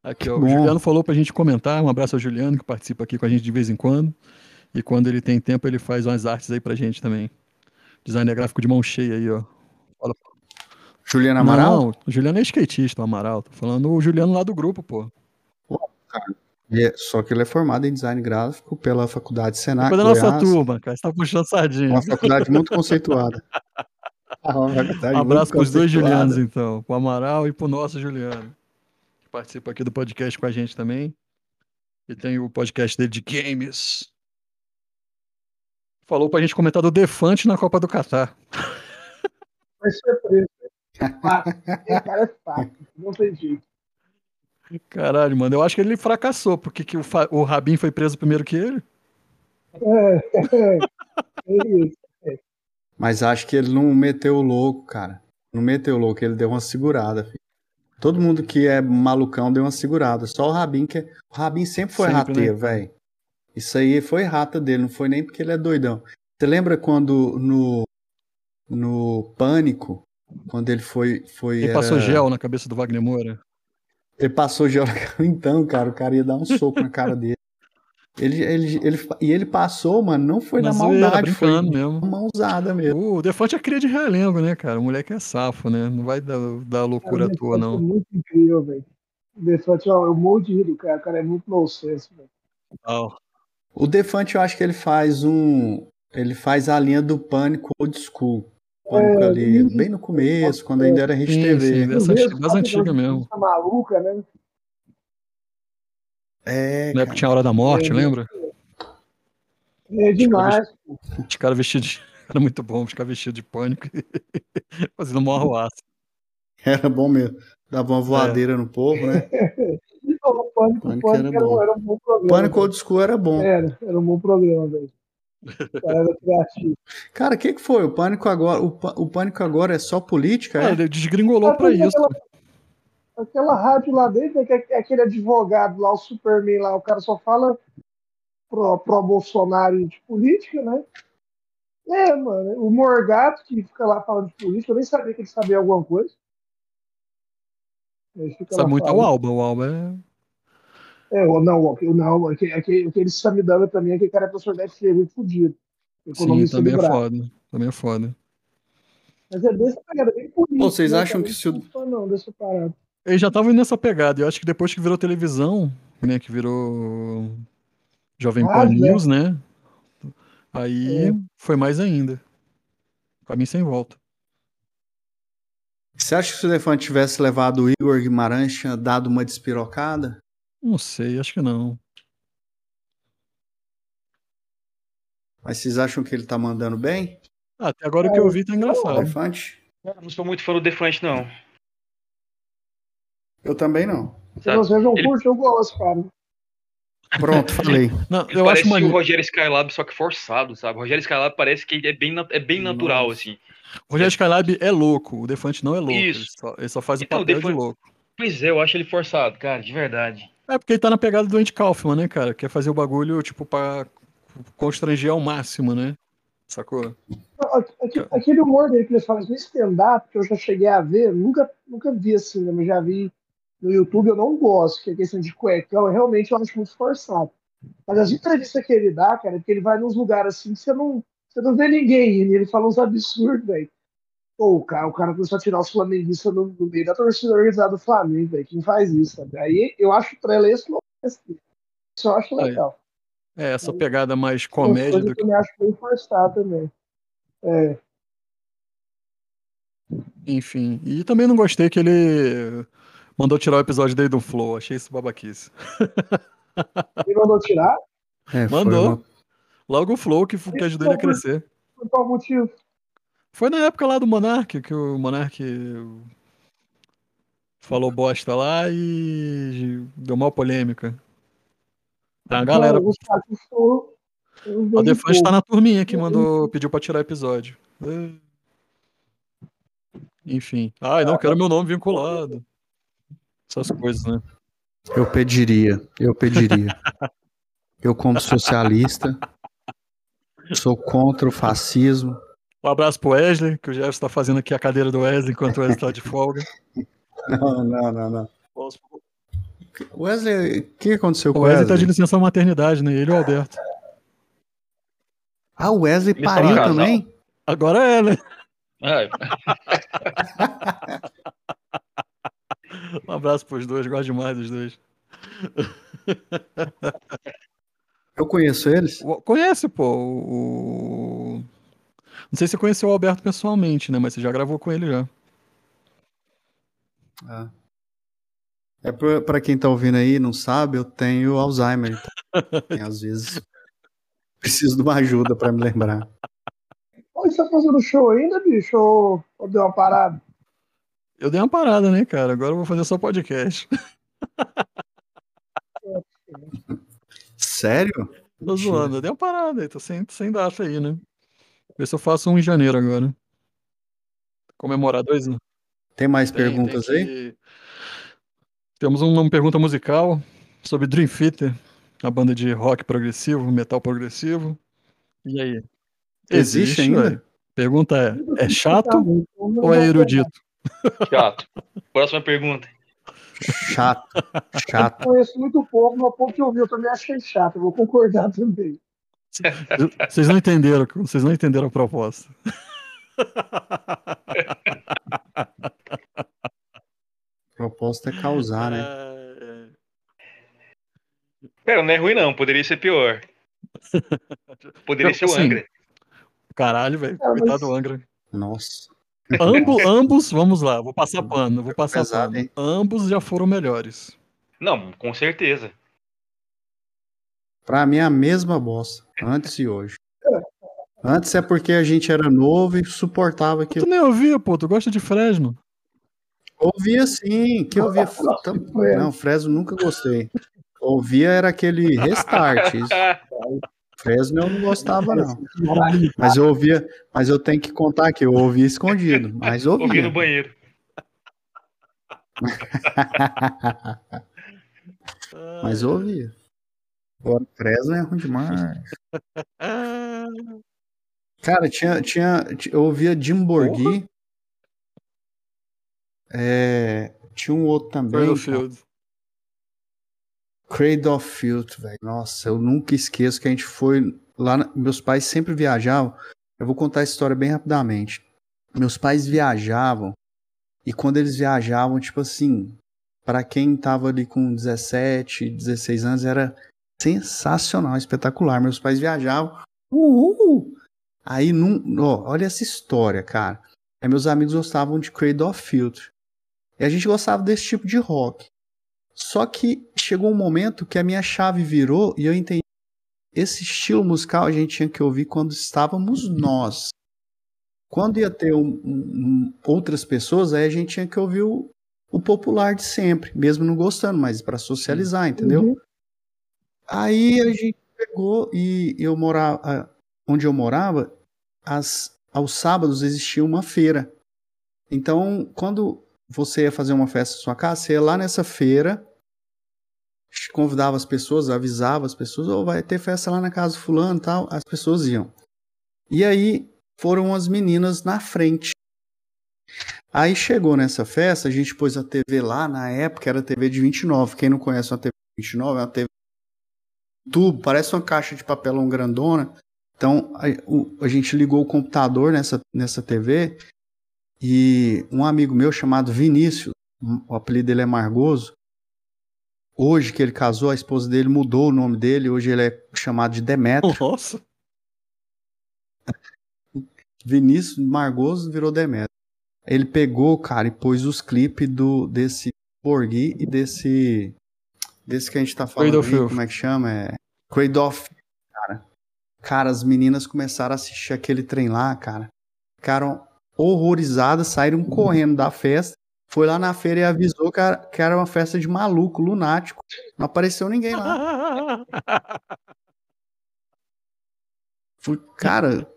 Aqui, ó, o. Juliano falou pra gente comentar. Um abraço ao Juliano, que participa aqui com a gente de vez em quando. E quando ele tem tempo, ele faz umas artes aí pra gente também. Designer gráfico de mão cheia aí, ó. Juliana Amaral? Não, o Juliano é skatista, o Amaral. Tô falando o Juliano lá do grupo, pô. É, só que ele é formado em design gráfico pela Faculdade Senac. Depois da nossa Goiás, turma, cara. Você tá puxando sardinha. Uma faculdade muito conceituada. Faculdade Um abraço muito pros dois. Julianos, então. Pro Amaral e pro nosso Juliano. Que participa aqui do podcast com a gente também. E tem o podcast dele de games. Falou pra gente comentar do Defante na Copa do Catar. Vai ser preso. Fácil. É fácil. Não tem jeito. Caralho, mano. Eu acho que ele fracassou. Porque que o, Fa- o Rabin foi preso primeiro que ele? É, é, é isso. Mas acho que ele não meteu o louco, cara. Não meteu o louco, ele deu uma segurada, filho. Todo mundo que é malucão deu uma segurada. Só o Rabin que. é- O Rabin sempre foi Sempre, né? rateiro, velho. Isso aí foi rata dele, não foi nem porque ele é doidão. Você lembra quando no. No Pânico, quando ele foi. foi Ele passou era- gel na cabeça do Wagner Moura. Ele passou gel na cara. Então, cara, o cara ia dar um soco na cara dele. Ele, ele, ele, e ele passou, mano, não foi Na na maldade, foi mesmo. uma mãozada mesmo. O Defante é cria de realengo, né, cara? O moleque é safo, né? Não vai dar, dar loucura à toa, Defante não. É muito incrível, velho. O Defante, ó, eu morro de rir do cara. O cara é muito nonsense, velho. Não. O Defante, eu acho que ele faz um. Ele faz a linha do pânico old school. Pânico É, ali, e- bem no começo, quando ainda era Rede Sim, TV. sim, Dessa Mesmo, antiga- das antigas mesmo. maluca, né? É, Na época tinha a Hora da Morte, É. lembra? É demais. Os caras vestidos de. Era muito bom ficar vestido de pânico e fazendo uma arruaça. Era bom mesmo. Dava uma voadeira no povo, né? O Pânico, Pânico Pânico era era, um- bom. era um bom programa. Pânico old school era bom. Era, era um bom programa, velho. O cara o que, que foi? O Pânico agora. O, o Pânico agora é só política? Ah, É? ele desgringolou pra Aquela- isso. Aquela rádio lá dentro, né, é aquele advogado lá, o Superman lá, o cara só fala pro, pro Bolsonaro de política, né? É, mano, o Morgato que fica lá falando de política, eu nem sabia que ele sabia alguma coisa. Ele fica Sabe muito é o falando. Alba. O Alba é. É, o- não, o que- não, o que, o que, o que eles estão me dando também é que o cara é professor da FGV fudido. Sim, também é foda. Também é foda. Mas é dessa pegada, bem política. Vocês né, acham cara? que se o- Não não, dessa parada. Ele já tava indo nessa pegada. Eu acho que depois que virou televisão, né? Que virou Jovem Pan Rádio, né? News, né? Aí É. foi mais ainda. Caminho sem volta. Você acha que se o Defante tivesse levado o Igor Guimarães, tinha dado uma despirocada? Não sei, acho que não. Mas vocês acham que ele tá mandando bem? Ah, Até agora o que eu vi tá O engraçado. Defante? Eu não sou muito fã do Defante, não. Eu também não. Se Sabe? vocês não Ele- curtem, eu gosto, cara. Pronto, falei. Não, Ele eu parece acho o maneiro. Rogério Skylab, só que forçado, sabe? O Rogério Skylab parece que é bem, na- é bem natural, Nossa. assim. O Rogério Skylab é louco, o Defante não é louco. Ele Isso. só, ele só faz o Então, o papel de Defante- louco. Pois é, eu acho ele forçado, cara, de verdade. É porque ele tá na pegada do Andy Kaufman, né, cara? Quer fazer o bagulho, tipo, pra constranger ao máximo, né? Sacou? Aque- Aquele humor dele que eles fazem no stand-up, que eu já cheguei a ver, nunca, nunca vi assim, né, mas já vi no YouTube, eu não gosto, que é questão de cuecão, realmente eu acho muito forçado. Mas as entrevistas que ele dá, cara, é que ele vai nos lugares assim que você não, você não vê ninguém, e ele fala uns absurdos, velho. Pô, o cara, o cara começou a tirar os flamenguistas no, no meio da torcida organizada do Flamengo, velho. Quem faz isso, sabe? Aí eu acho o Trela esse não Isso eu acho legal. É, essa pegada mais comédia do que. Eu acho bem forçado também. É. Enfim. E também não gostei que ele mandou tirar o episódio dele do Flow. Achei isso babaquice. Ele mandou tirar? É, mandou. Uma... Logo o Flow que, que ajudou ele a crescer. Por qual motivo? Foi na época lá do Monark, que o Monark falou bosta lá e deu mal polêmica. Tá, galera. O Defante tá na turminha que mandou, pediu pra tirar episódio. Enfim. Ai, não quero meu nome vinculado. Essas coisas, né? Eu pediria, eu pediria. eu, como socialista, sou contra o fascismo. Um abraço pro Wesley, que o Jefferson está fazendo aqui a cadeira do Wesley enquanto o Wesley está de folga. Não, não, não, não. Wesley, o que aconteceu com o Wesley? O Wesley tá de licença maternidade, né? Ele e o Alberto. Ah, o Wesley Eles pariu também? Agora é, né? É. um abraço pros dois, gosto demais dos dois. Eu conheço eles? Conhece, pô. O... Não sei se você conheceu o Alberto pessoalmente, né? Mas você já gravou com ele já. Ah. É pra, pra quem tá ouvindo aí não sabe, eu tenho Alzheimer. Então, às vezes preciso de uma ajuda para me lembrar. Você tá fazendo show ainda, bicho? Ou, ou deu uma parada? Eu dei uma parada, né, cara? Agora eu vou fazer só podcast. Sério? Tô zoando, eu dei uma parada aí, tô sem, sem data aí, né? Vê se eu faço um em janeiro agora. Comemorar dois anos. Tem mais tem, perguntas tem que... aí? Temos uma pergunta musical sobre Dream Theater, a banda de rock progressivo, metal progressivo. E aí? Existe, Existe ainda? Pergunta é: é chato ou é erudito? Chato. Próxima pergunta. Chato. Chato. Eu conheço muito pouco, mas o pouco que eu vi eu também achei chato. Eu vou concordar também. Vocês não entenderam, vocês não entenderam a proposta. proposta é causar, né? Pera, não é ruim não, poderia ser pior. Poderia ser o Angra. Caralho, velho. É, Coitado do Angra. Nossa. Ambos, ambos, vamos lá, vou passar pano, vou passar Pesado, pano. Hein? Ambos já foram melhores. Não, com certeza. Pra mim é a mesma bosta, antes e hoje. Antes é porque a gente era novo e suportava aquilo. Tu nem ouvia, pô, tu gosta de Fresno. Ouvia sim, que ouvia. Não, Fresno nunca gostei. Ouvia era aquele restart. Fresno eu não gostava, não. Mas eu ouvia, mas eu tenho que contar que eu ouvia escondido, mas ouvia. Ouvia no banheiro. mas ouvia. Agora, Fresno é ruim demais. Cara, tinha, tinha, eu ouvia Jim Borghi. É, tinha um outro também. Field. Cradle of Field, velho. Nossa, eu nunca esqueço que a gente foi lá. Na... Meus pais sempre viajavam. Eu vou contar a história bem rapidamente. Meus pais viajavam e quando eles viajavam, tipo assim, para quem tava ali com 17, 16 anos, era sensacional, espetacular. Meus pais viajavam. Uhul! Aí, num, ó, olha essa história, cara. Meus amigos gostavam de Cradle of Field. E a gente gostava desse tipo de rock. Só que chegou um momento que a minha chave virou e eu entendi. Esse estilo musical a gente tinha que ouvir quando estávamos nós. Quando ia ter um, um, outras pessoas, aí a gente tinha que ouvir o, o popular de sempre, mesmo não gostando, mas para socializar, entendeu? Uhum. Aí a gente pegou e eu morava, onde eu morava, as, aos sábados existia uma feira. Então, quando você ia fazer uma festa na sua casa, você ia lá nessa feira, convidava as pessoas, avisava as pessoas, ou oh, vai ter festa lá na casa do fulano tal, as pessoas iam. E aí foram as meninas na frente. Aí chegou nessa festa, a gente pôs a TV lá, na época era TV de 29. Quem não conhece uma TV de 29, é uma TV tubo, parece uma caixa de papelão grandona. Então a, o, a gente ligou o computador nessa, nessa TV E um amigo meu chamado Vinícius, o apelido dele é Margoso, hoje que ele casou, a esposa dele mudou o nome dele, hoje ele é chamado de Demetrio. Nossa. Vinícius Margoso virou Demetrio. Ele pegou, cara, e pôs os clipes do, desse Borghi e desse. Desse que a gente tá falando. Aí, como é que chama? É. Filth, cara. Cara, as meninas começaram a assistir aquele trem lá, cara. Ficaram horrorizadas, saíram correndo da festa. Foi lá na feira e avisou que era, que era uma festa de maluco, lunático. Não apareceu ninguém lá. Fui- Cara,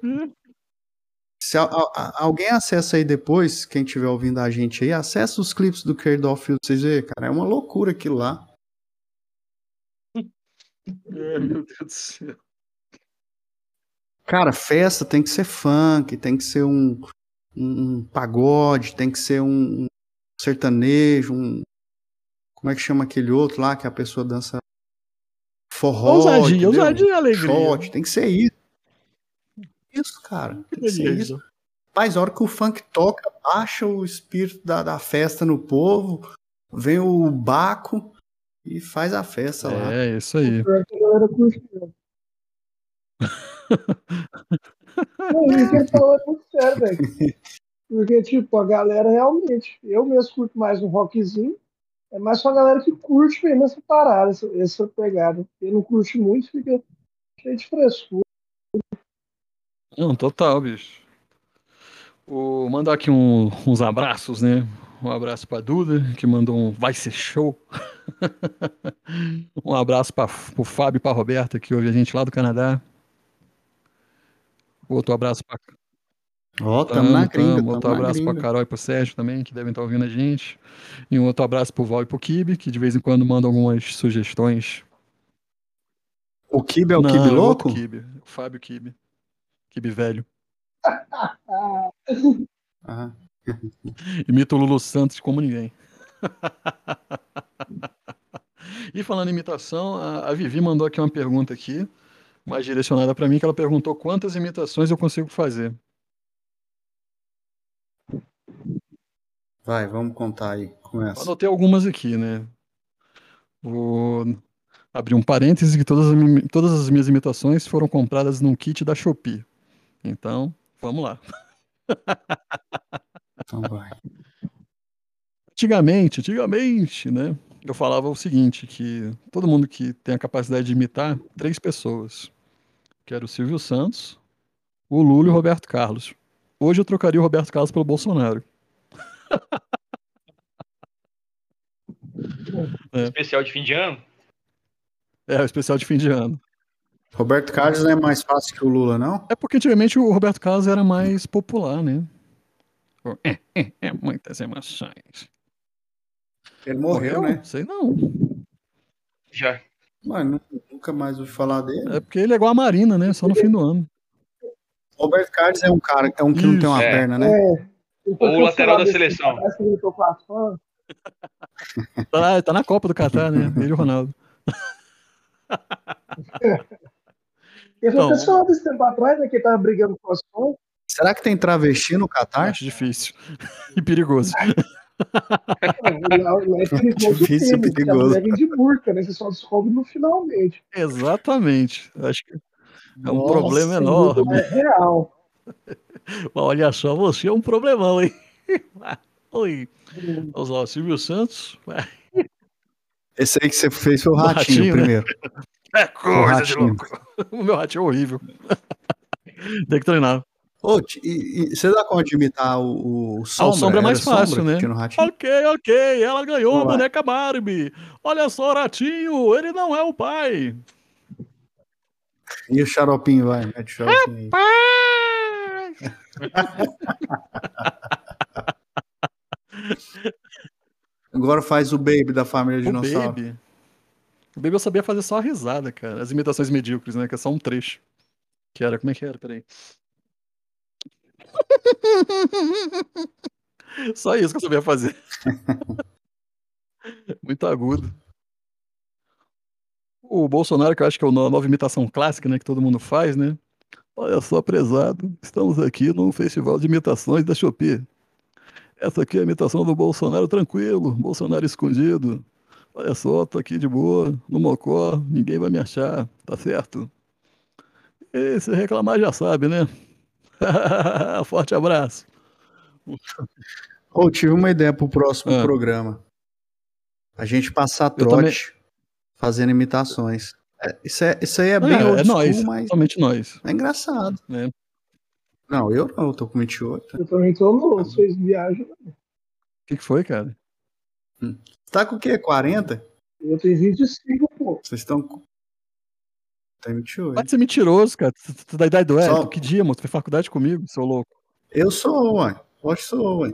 se a- a- alguém acessa aí depois, quem estiver ouvindo a gente aí, acessa os clipes do Cradle of Filth, vocês verem, cara. É uma loucura aquilo lá. Ai, meu Deus do céu. Cara, festa tem que ser funk, tem que ser um, um, pagode, tem que ser um, sertanejo, um. Como é que chama aquele outro lá que a pessoa dança forró? Ousadia, entendeu? ousadia e alegria. Shot, tem que ser isso. Isso, cara. Tem que ser isso. Mas a hora que o funk toca, baixa o espírito da, da festa no povo, vem o Baco e faz a festa lá. É, isso aí. Pior que a galera curte mesmo. Não, isso que ele falou é muito sério, velho. Porque, tipo, a galera realmente, eu mesmo curto mais um rockzinho, é mais só a galera que curte mesmo essa parada, essa, essa pegada. Quem não curte muito fica cheio de frescura. Não, total, bicho. Vou mandar aqui um- uns abraços, né? Um abraço pra Duda, que mandou um vai ser show. um abraço para pro Fábio e pra Roberta, que ouve a gente lá do Canadá. Outro abraço pra Ó, tamo na gringa, tamo. tamo Outro abraço gringa. Carol e pro Sérgio também, que devem estar ouvindo a gente. E um outro abraço pro Val e pro Kibe, que de vez em quando mandam algumas sugestões. O Kibe é o Não, Kibe é louco? Kibe, o Fábio Kibe. Kibe velho. Ah, Imita o Lulu Santos como ninguém. e falando em imitação, a, a Vivi mandou aqui uma pergunta aqui, mais direcionada para mim, que ela perguntou quantas imitações eu consigo fazer. vai, vamos contar aí. Começa. anotei algumas aqui, né? Vou abrir um parêntese que todas todas as minhas imitações foram compradas num kit da Shopee. Então, vamos lá. Então vai. Antigamente, antigamente, né? Eu falava o seguinte, que todo mundo que tem a capacidade de imitar três pessoas, que era o Silvio Santos, o Lula e o Roberto Carlos. Hoje eu trocaria o Roberto Carlos pelo Bolsonaro. Especial de fim de ano. É, o especial de fim de ano. Roberto Carlos não é mais fácil que o Lula, não? É porque antigamente o Roberto Carlos era mais popular, né? O É, é, é, muitas emoções. Ele morreu, né? Sei não. Já. Mano, nunca mais ouvi falar dele. É porque ele é igual a Marina, né? Só no fim do ano. Roberto Carlos é um cara, é um que não tem uma Isso. perna, né? É. Ou o lateral da seleção. as fãs. Tá, tá na Copa do Catar, né? Ele e o Ronaldo. Ele foi Então. cancelado esse tempo atrás, né? Que ele tava brigando com as fãs. Será que tem travesti no Catar? Acho difícil. E perigoso. Lá é perigoso Difícil, porque a perigoso. mulher vem de burca, né? Você só descobre no finalmente. Exatamente. Acho que é um Nossa, problema É enorme. real. Mas olha só, você é um problemão, hein? Oi. Vamos lá, Silvio Santos. Esse aí que você fez foi o Ratinho, Ratinho, né? primeiro. É coisa de louco. O meu ratinho é horrível. Tem que treinar. Ô, e, e você dá conta de imitar o, o Sombra? Sombra é mais Sombra fácil, né? Ok, ok, ela ganhou a boneca Barbie. Olha só, Ratinho, ele não é o pai. E o xaropinho, vai, mete o xaropinho! Agora faz o Baby da família O Dinossauro. Baby. O Baby eu sabia fazer só a risada, cara. As imitações medíocres, né? Que é só um trecho. Que era, como é que era? Peraí. Só isso que eu sabia fazer. Muito agudo. O Bolsonaro, que eu acho que é a nova imitação clássica, né? Que todo mundo faz, né? Olha só, prezado. Estamos aqui num festival de imitações da Shopee. Essa aqui é a imitação do Bolsonaro tranquilo, Bolsonaro escondido. Olha só, tô aqui de boa, no Mocó, ninguém vai me achar, tá certo? E se reclamar já sabe, né? Forte abraço. Ou tive uma ideia pro próximo Ah. programa. A gente passar Eu também- trote fazendo imitações. É, isso, é, isso aí é bem É, old é school, nós, mas somente nós. é engraçado. É. Não, eu não, eu tô com 28. Eu também tô no. Vocês viajam. O que, que foi, cara? Você tá com o quê? 40? Eu tenho 25, pô. Vocês estão com. Tem 28. Pode ser mentiroso, cara. Tu tu- tu da idade do Só- Hélio. Que dia, moço? Tu fez faculdade comigo, seu louco. Eu sou, ué. Hoje sou, ué.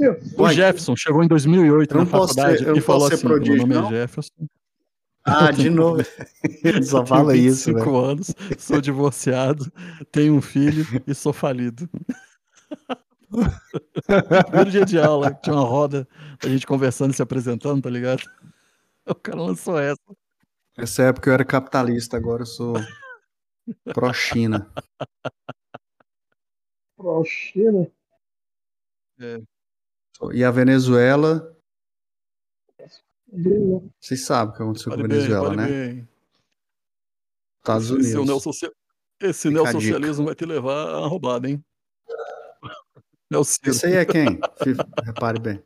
Eu, O Uai, Jefferson chegou em 2008 Eu na não posso faculdade ser- eu não e falou posso ser assim: meu prodígio, nome não?" é Jefferson. Ah, de novo. Ele só fala isso, 25 velho. anos, sou divorciado, tenho um filho e sou falido. Primeiro dia de aula, tinha uma roda, a gente conversando e se apresentando, tá ligado? O cara lançou essa. Nessa época eu era capitalista, agora eu sou pró-China. Pro China. E a Venezuela, vocês sabem o que aconteceu Fale com a bem, Venezuela, fale né? bem. Estados Esse, Unidos. neossocia- esse Fica a neossocialismo vai te levar a roubada, hein? É. Esse aí é quem? Repare bem.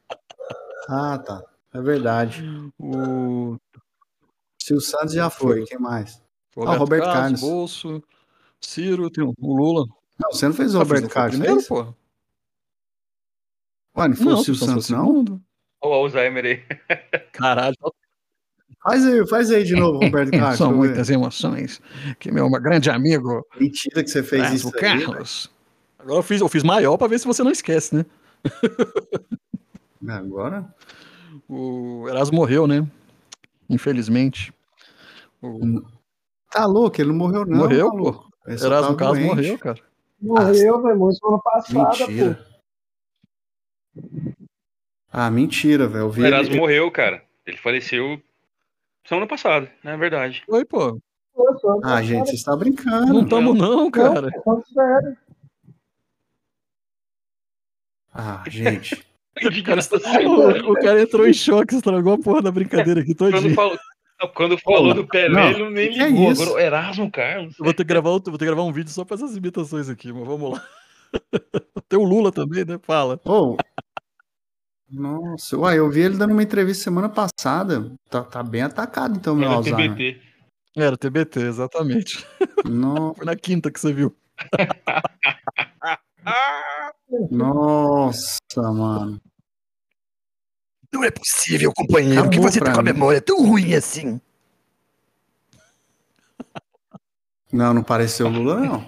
Ah, tá. É verdade. O Silvio Santos já foi. Quem mais? Roberto, Ah, Roberto Carlos, Carlos. Bolso, Ciro, tem o o Lula. Não, você não fez o Roberto Carlos, primeiro, fez? pô. Ué, não foi Não, o Silvio Santos, não? Olha o Alzheimer aí. Caralho, Faz aí, faz aí de novo, Roberto Carlos. são muitas emoções. Que meu grande amigo Mentira que você fez isso aí. velho. Carlos. Agora eu fiz, eu fiz maior pra ver se você não esquece, né? Agora? O Erasmo morreu, né? Infelizmente. O- Tá louco, ele não morreu, não. morreu, pô. Ele Erasmo tava Carlos morreu, cara. Morreu, velho. Morreu semana passada, Mentira. Ah, mentira, velho. O ele- Erasmo morreu, cara. Ele faleceu semana passada, não é verdade. Foi, pô. pô. Pô, semana Ah, passada. gente, você está brincando. Não tamo não, cara. Não, falando sério. Ah, gente. O cara, o, o cara entrou em choque, estragou a porra da brincadeira aqui Quando todinha. falou, quando falou do Pelé, não, ele nem é ligou. isso? Agora Erasmo Carlos. Eu vou ter que gravar, outro- vou ter que gravar um vídeo só pra essas imitações aqui, mas vamos lá. Tem o Lula também, né? Fala. Ô. Nossa, uai, eu vi ele dando uma entrevista semana passada. Tá, tá bem atacado, então, meu Era Alzheimer. TBT. Era TBT, exatamente. No- Foi na quinta que você viu. Nossa, mano. Não é possível, companheiro, Acabou que você tá pra com a memória tão ruim assim. Não, não pareceu o Lula, não.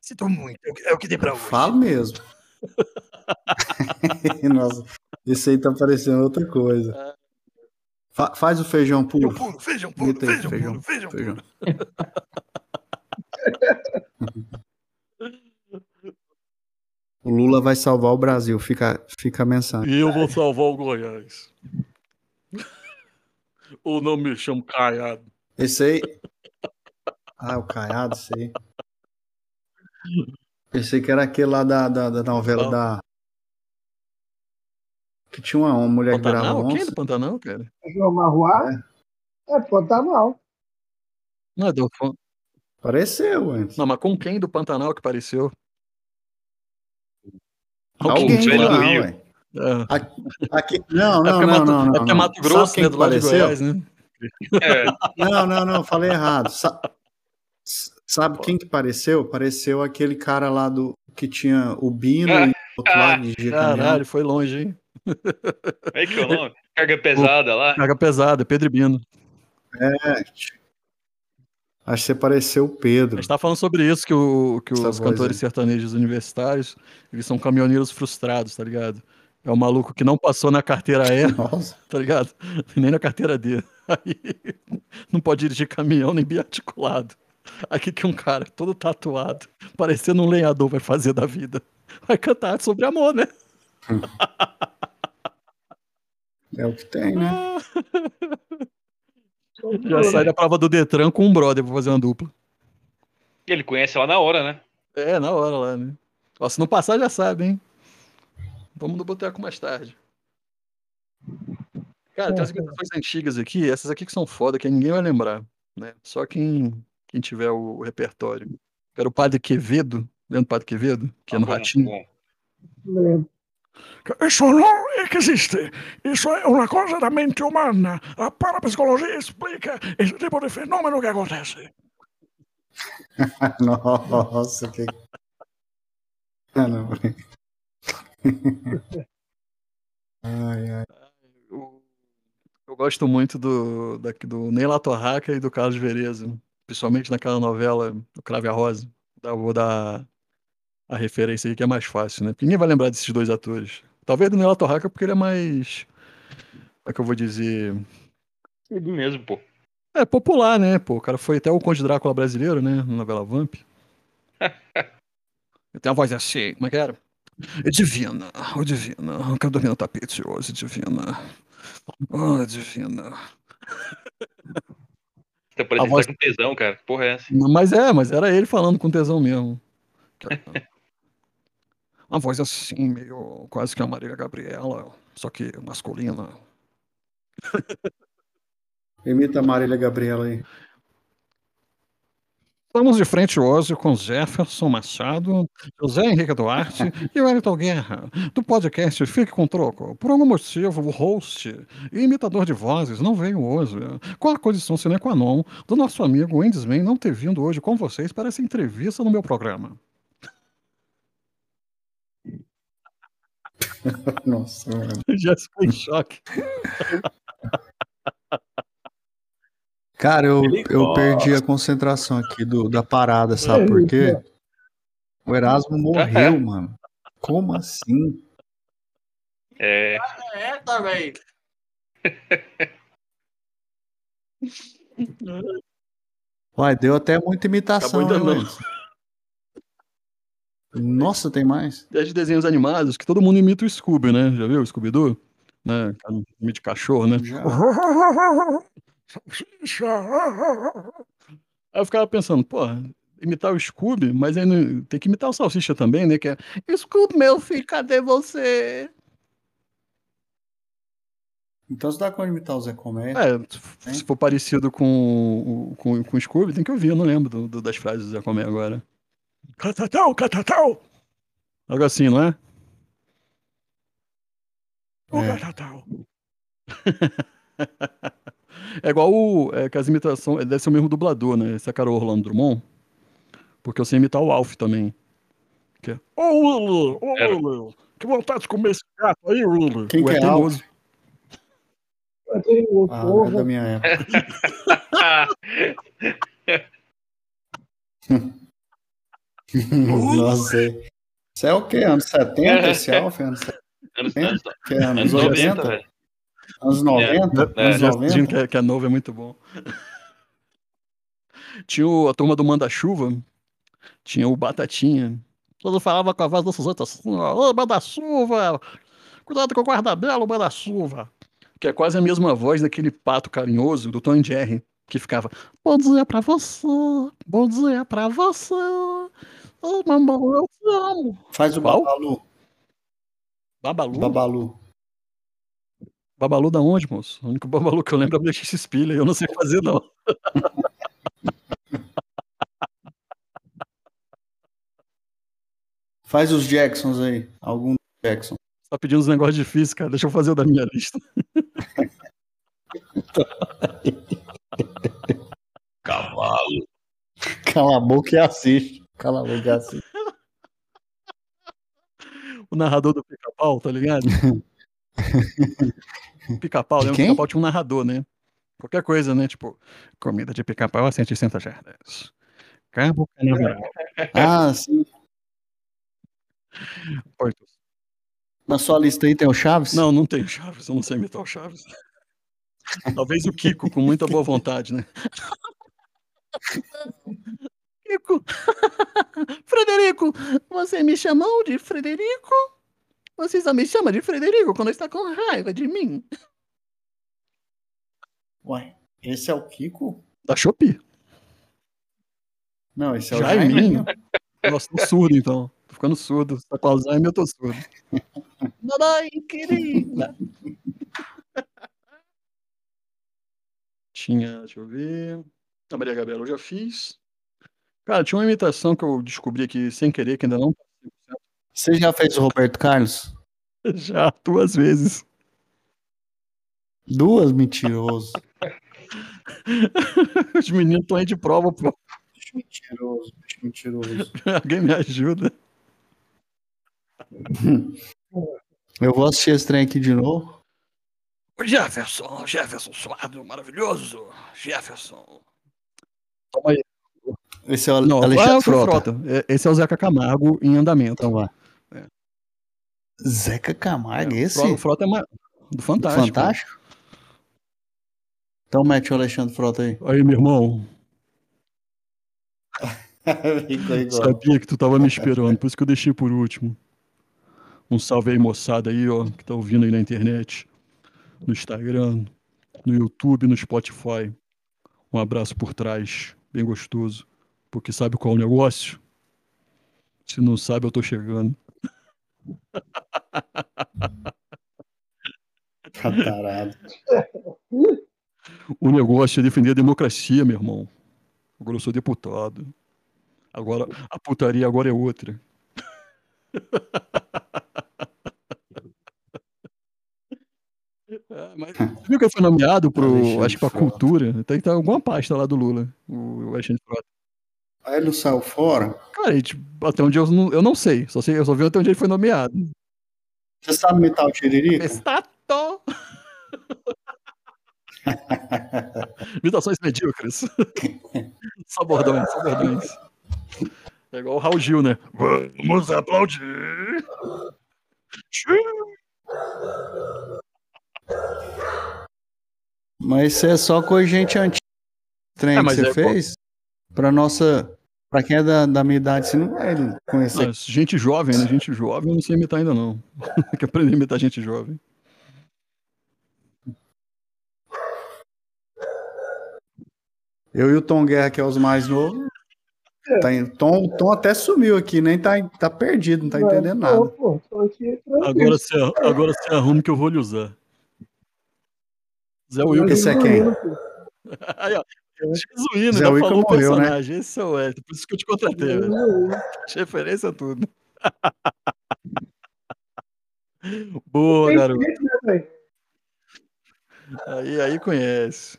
Sinto muito, é o que- é o que tem pra hoje. Falo mesmo. Nossa, esse aí tá parecendo outra coisa. Fa- faz o feijão puro. Feijão puro, feijão puro, aí, feijão puro, feijão feijão. puro. O Lula vai salvar o Brasil, fica, fica a mensagem. E eu vou salvar o Goiás. Ou não me chamo Caiado. Esse aí. Ah, o Caiado, esse aí. Pensei que era aquele lá da, da, da novela da. Que tinha uma, uma mulher que virava Pantanal? Quem é onça. do Pantanal, cara? João Marruá? É, tá mal. Não é do Pareceu antes. Não, mas com quem do Pantanal que pareceu? Alguém velho de do lá, Rio. ué. É. Aqui... Não, não, porque é não, Mato, não, é não. porque é não. Mato Sabe Grosso, quem né? que Do lado de? Goiás, né? É, Não, não, não, falei errado. Sa- Sabe quem que pareceu? Pareceu aquele cara lá do que tinha o Bino e o outro lá de dirigia caminhão. Caralho, foi longe, hein? é que é o nome? Carga pesada lá. Carga pesada, Pedro e Bino. É. Acho que você pareceu o A Pedro. gente tá falando sobre isso, que, o, que Essa os cantores aí. sertanejos universitários, eles são caminhoneiros frustrados, tá ligado? É o maluco que não passou na carteira E, tá ligado? Nem na carteira D. Aí não pode dirigir caminhão nem biarticulado. Aqui que um cara todo tatuado, parecendo um lenhador vai fazer da vida. Vai cantar sobre amor, né? é o que tem, né? Já sai da prova do Detran com um brother pra fazer uma dupla. Ele conhece lá na hora, né? É, na hora lá, né? Ó, se não passar, já sabe, hein? Vamos no boteco mais tarde. Cara, tem umas imitações antigas aqui, essas aqui que são foda, que ninguém vai lembrar, né? Só quem, quem tiver o repertório. Era o Padre Quevedo, lembra do Padre Quevedo? Que é no Bom, Ratinho. bom. Isso não existe. Isso é uma coisa da mente humana. A parapsicologia explica esse tipo de fenômeno que acontece. Nossa, que. Ah, não. Ai, ai. Eu, eu gosto muito do, da, do Ney Latorraca e do Carlos Vereza, principalmente naquela novela O Crave a Rosa. Vou dar a referência aí que é mais fácil, né? Porque ninguém vai lembrar desses dois atores. Talvez do Ney Latorraca porque ele é mais. Como é que eu vou dizer? Ele mesmo, pô. É popular, né? Pô, o cara foi até o Conde Drácula brasileiro, né? Na novela Vamp. Ele tem uma voz assim, como é que era? É divina, oh divina, eu quero dormir no tapete hoje, divina. Oh, divina. Tá parecendo voz- tá com tesão, cara. Que Porra, é essa? Mas é, mas era ele falando com tesão mesmo. Uma voz assim, meio quase que a Marília Gabriela, só que masculina. Imita a Marília Gabriela aí. Estamos de frente hoje com Jefferson Machado, José Henrique Duarte e Wellington Guerra, do podcast Fique com Troco. Por algum motivo, o host e imitador de vozes não veio hoje, com a condição sine qua non do nosso amigo Wendysman não ter vindo hoje com vocês para essa entrevista no meu programa. Nossa, mano. Já ficou em choque. Cara, eu, Ele eu gosta. perdi a concentração aqui do, da parada, sabe por quê? O Erasmo morreu, mano. Como assim? É, É, também. Uai, deu até muita imitação, Acabou ainda né, não. Nossa, tem mais? É de desenhos animados que todo mundo imita o Scooby, né? Já viu o Scooby-Doo? Né? Cara, Imita de cachorro, né? Já. Aí eu ficava pensando, pô, imitar o Scooby, mas aí não- tem que imitar o Salsicha também, né? Que é Scooby, meu filho, cadê você? Então você dá de imitar o Zé Comédia. É, se for parecido com, o- com, com o Scooby, tem que ouvir, eu não lembro do- do- das frases do Zé Comé agora. Catatau, catatau, Algo assim, não é? o É. catatau. É igual o, é, que as imitações, deve ser o mesmo dublador, né? Esse é cara Orlando Drummond, porque eu sei imitar o Alf também. Ô, Lulu, ô, Era. Lulu, que vontade de comer esse gato aí, Lulu. Quem o que é é. Alf? Aquele Ah, é da minha época. Nossa. Isso é o quê? Anos 70 esse Alf? Anos 70? anos, anos, é anos anos 90, 80? velho. Anos 90? É, Anos Já assistindo 90? que é, que é novo, é muito bom. Tinha o- a turma do Manda-Chuva, tinha o Batatinha. Todo falava com a voz assim, ó, ô Manda-Chuva, cuidado com o guarda-belo, Manda-Chuva. Que é quase a mesma voz daquele pato carinhoso do Tom Jerry, que ficava, bom dia pra você, bom dia pra você, ô mamão, eu te amo. Faz o Qual? Babalu. Babalu? Babalu. Babalu da onde, moço? O único Babalu que eu lembro é o BX Spiller, eu não sei fazer não. Faz os Jacksons aí. Algum Jackson. Tá pedindo uns negócios difíceis, cara. Deixa eu fazer o da minha lista. Cavalo. Cala a boca e assiste. Cala a boca assiste. O narrador do pica-pau, tá ligado? pica-pau, lembra? quem? Pica-pau tinha um narrador, né? Qualquer coisa, né? Tipo, comida de pica-pau a 160 jardas. Cabo canaveral. Ah, sim. Porto. Na sua lista aí tem o Chaves? Não, não tem Chaves, eu não sei imitar o Chaves. Talvez o Kiko, com muita boa vontade, né? Kiko! Frederico! Você me chamou de Frederico? Você só me chama de Frederico quando está com raiva de mim. Ué, esse é o Kiko? Da Shopee. Não, esse é o Jaiminho. Jaiminho. Nossa, tô surdo então. Tô ficando surdo. Tá com Alzheimer, eu tô surdo. Mamãe querida. Tinha, deixa eu ver. A Maria Gabriela eu já fiz. Cara, tinha uma imitação que eu descobri aqui sem querer, que ainda não. Você já fez o Roberto Carlos? Já, duas vezes. Duas, mentiroso. Os meninos estão aí de prova, pô. Mentiroso, mentiroso. Alguém me ajuda. Eu vou assistir esse trem aqui de novo. O Jefferson, Jefferson suado, maravilhoso. Jefferson. Toma aí. Esse é o Não, Alexandre o Frota. Frota. É, Esse é o Zeca Camargo em andamento. Então. É. Zeca Camargo, É, esse? O Frota é ma- do Fantástico. Fantástico? Então mete o Alexandre Frota aí. Aí, meu irmão, sabia que tu tava me esperando, por isso que eu deixei por último. Um salve aí, moçada aí, ó, que tá ouvindo aí na internet, no Instagram, no YouTube, no Spotify. Um abraço por trás, bem gostoso. Porque sabe qual é o negócio? Se não sabe, eu tô chegando. Tá tarado. O negócio é defender a democracia, meu irmão. Agora eu sou deputado. Agora a putaria agora é outra. É, mas viu que foi nomeado pro, acho que pra cultura? Tem que estar alguma pasta lá do Lula, o Alexandre Frota. Aí ele não saiu fora? Cara, e, tipo, até onde eu não, eu não sei, só sei, eu só vi até onde ele foi nomeado. Você sabe imitar o Tiririca? Estato! Imitações medíocres. só bordões, só bordões. É igual o Raul Gil, né? Vamos aplaudir. Mas isso é só com gente antiga. Trem É, que você é- fez. Pra nossa. Pra quem é da, da minha idade, você não vai conhecer. Gente jovem, né? Gente jovem eu não sei imitar ainda não. Tem que aprender a imitar gente jovem. Eu e o Tom Guerra, que é os mais novos. Tá em- Tom, Tom até sumiu aqui, nem tá, tá perdido, não tá entendendo Tô, nada. pô, aqui. Agora você, agora você arruma que eu vou lhe usar. Zé Will. Esse é quem? Aí, ó. Jesuíno, Zé ainda Wilker falou o morreu, né? personagem. Esse é o Ed. Por isso que eu te contratei, velho. Referência a tudo. Boa, garoto. né? Aí, aí conhece.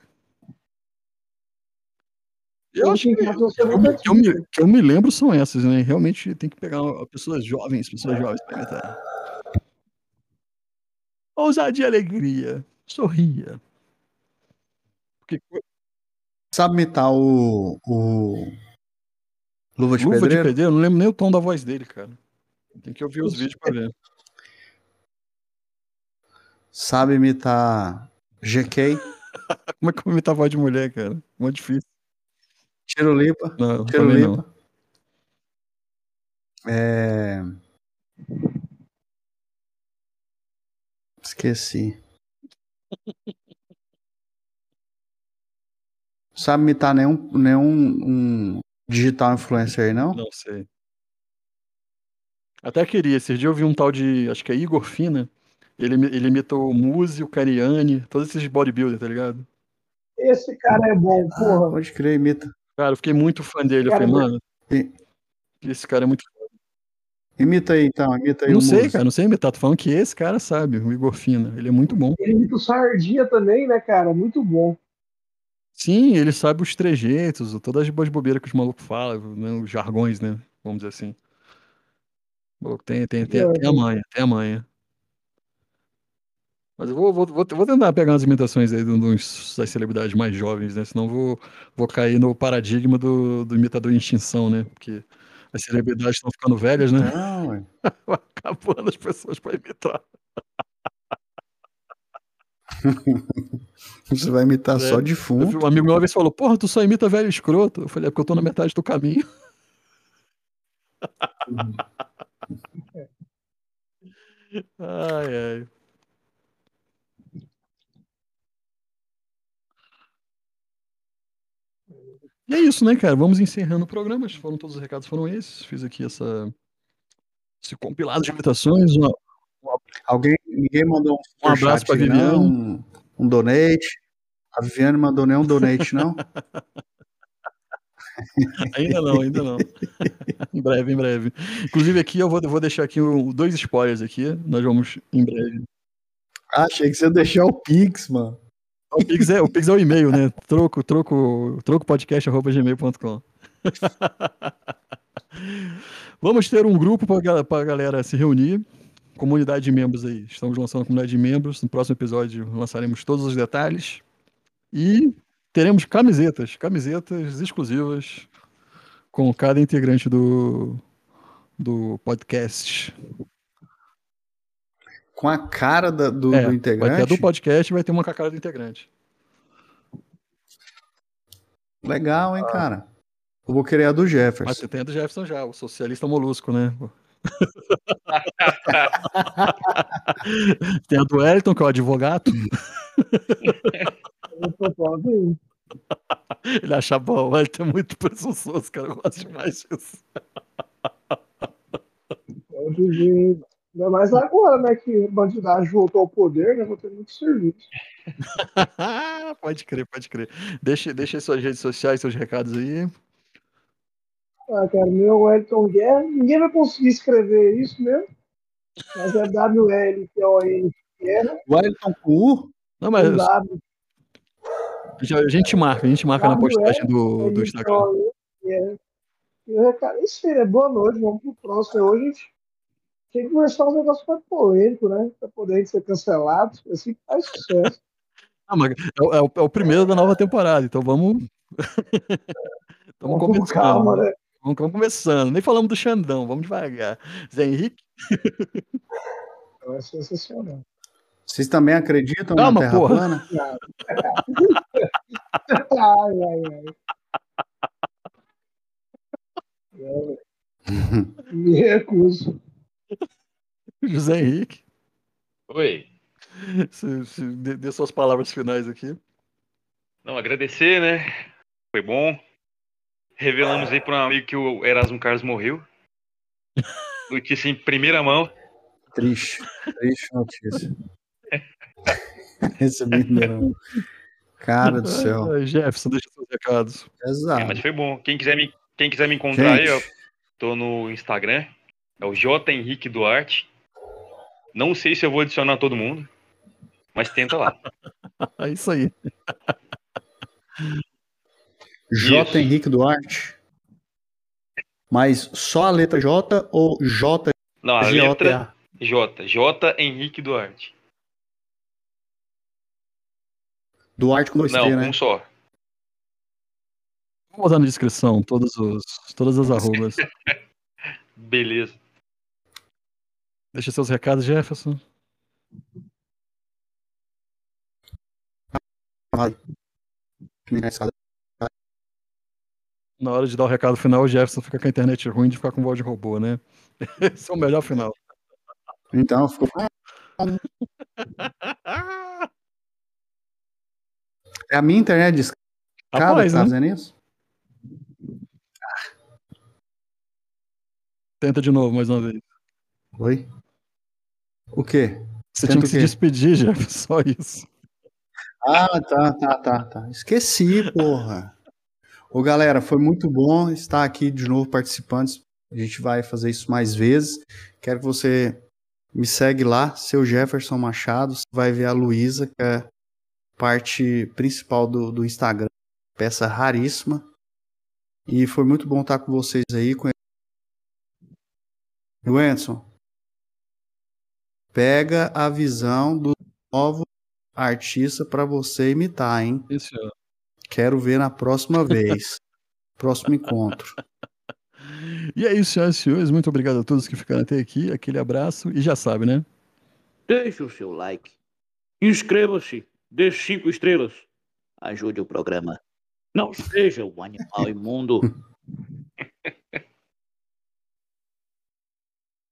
Eu Eu acho que, que eu, nunca me- que eu me, que eu me lembro são essas, né? Realmente tem que pegar pessoas jovens, pessoas jovens para imitar. Ousadia e alegria. Sorria. Porque Sabe imitar o. o... Luva de Luva de Pedreiro? pedreiro, eu não lembro nem o tom da voz dele, cara. Tem que ouvir os vídeos pra ver. Sabe imitar GK? Como é que eu vou imitar a voz de mulher, cara? Muito difícil. Tiro Lipa? Não, Tiro também não. É... Esqueci. Sabe imitar nenhum, nenhum um digital influencer aí, não? Não sei. Até queria. Esses dias eu vi um tal de. Acho que é Igor Fina. Ele, ele imitou o Muzi, o Cariani, todos esses bodybuilders, tá ligado? Esse cara é bom, Ah, porra. pode crer, imita. Cara, eu fiquei muito fã dele. Eu falei, mano, esse cara é muito. Imita aí, então. Imita aí Não o sei, Muzi. cara, não sei imitar. Tô falando que esse cara sabe, o Igor Fina. Ele é muito bom. Ele imita o Sardinha também, né, cara? Muito bom. Sim, ele sabe os trejeitos, todas as boas bobeiras que os malucos falam, né, os jargões, né? Vamos dizer assim. O maluco Tem, tem, tem, tem a manha, tem a manha. Mas eu vou, vou, vou, vou tentar pegar umas imitações aí uns- das celebridades mais jovens, né? Senão vou, vou cair no paradigma do, do imitador em extinção, né? Porque as celebridades estão ficando velhas, né? Não. Acabando as pessoas para imitar. Você vai imitar É, só defunto. Um amigo meu uma vez falou, porra, tu só imita velho escroto. Eu falei, é porque eu tô na metade do caminho. Ai, ai. E é isso, né, cara? Vamos encerrando o programa. Foram todos os recados, foram esses. Fiz aqui essa, esse compilado de imitações. Um, um Alguém, ninguém mandou um, Um abraço não? Viviane. Um, um donate. A Viviane mandou nenhum donate, não? Ainda não, ainda não. em breve, em breve. Inclusive aqui eu vou, vou deixar aqui um- dois spoilers aqui. Nós vamos em breve. Ah, achei que você ia deixar o Pix, mano. O Pix é o, Pix é o e-mail, né? Troco, troco, trocopodcast.gmail.com. Vamos ter um grupo para a galera se reunir. Comunidade de membros aí. Estamos lançando a comunidade de membros. No próximo episódio lançaremos todos os detalhes. E teremos camisetas, camisetas exclusivas com cada integrante do, do podcast. Com a cara da- do, É, do Vai ter a integrante. do podcast vai ter uma com a cara do integrante. Legal, hein, cara? Eu vou querer a do Jefferson. Mas você tem a do Jefferson já, o socialista molusco, né? tem a do Wellington, que é o advogado. Aí. Ele acha bom, o Wellington é muito presunçoso, cara. Eu gosto demais disso. Ainda mais agora, né, que bandidagem voltou ao poder, né, vou ter muito serviço. pode crer, pode crer. Deixa, deixa aí suas redes sociais, seus recados aí. Ah, cara, meu Wellington Guerra, ninguém vai conseguir escrever isso mesmo, mas é W-L-T-O-N Guerra, Wellington com U? Não, mas W já- a gente marca, a gente marca na postagem do, do Instagram. É. E recado é isso né? Boa noite, vamos pro próximo. Hoje a gente tem que conversar uns negócios mais polêmicos, né? Pra poder ser cancelado. Assim que faz sucesso. Ah, mas é, o- é o, é o primeiro da nova temporada, então vamos. Estamos Vamos com começando. calma, né? Vamos, vamos começando. Nem falamos do Xandão, vamos devagar. Zé Henrique? Então é sensacional. Vocês também acreditam Calma, na Terra porra. plana? Ai, ai, ai. Me recuso. José Henrique? Oi. Se, se, dê, dê suas palavras finais aqui. Não, agradecer, né? Foi bom. Revelamos aí para um amigo que o Erasmo Carlos morreu. Notícia em primeira mão. Triste. Triste notícia. Recebi não. Cara do céu. Ai, Jefferson, deixa seus recados. É, Exato. mas foi bom. Quem quiser me, quem quiser me encontrar aí, ó, Gente, tô no Instagram. É o J Henrique Duarte. Não sei se eu vou adicionar todo mundo, mas tenta lá. É isso aí. J. Isso. Henrique Duarte. Mas só a letra J ou J? Não, a J, letra J. J Henrique Duarte. Duarte com dois Não, T, né? um só. Vou botar na descrição todos os, todas as arrobas. Beleza. Deixa seus recados, Jefferson. Na hora de dar o recado final, o Jefferson fica com a internet ruim de ficar com voz de robô, né? Esse é o melhor final. Então, ficou. É a minha internet discada Rapaz, que tá né? fazendo isso? Tenta de novo, mais uma vez. Oi? O quê? Você Tenta tinha que se despedir, Jefferson, só isso. Ah, tá, tá, tá, tá. Esqueci, porra. Ô, galera, foi muito bom estar aqui de novo participando. A gente vai fazer isso mais vezes. Quero que você me segue lá, seu Jefferson Machado. Você vai ver a Luísa, que é parte principal do, do Instagram. Peça raríssima. E foi muito bom estar com vocês aí. Com... Wenson, pega a visão do novo artista para você imitar, hein? Isso. Quero ver na próxima vez. Próximo encontro. E é isso, senhoras e senhores. Muito obrigado a todos que ficaram até aqui. Aquele abraço. E já sabe, né? Deixe o seu like. Inscreva-se. Deixe cinco estrelas. Ajude o programa. Não seja um animal imundo.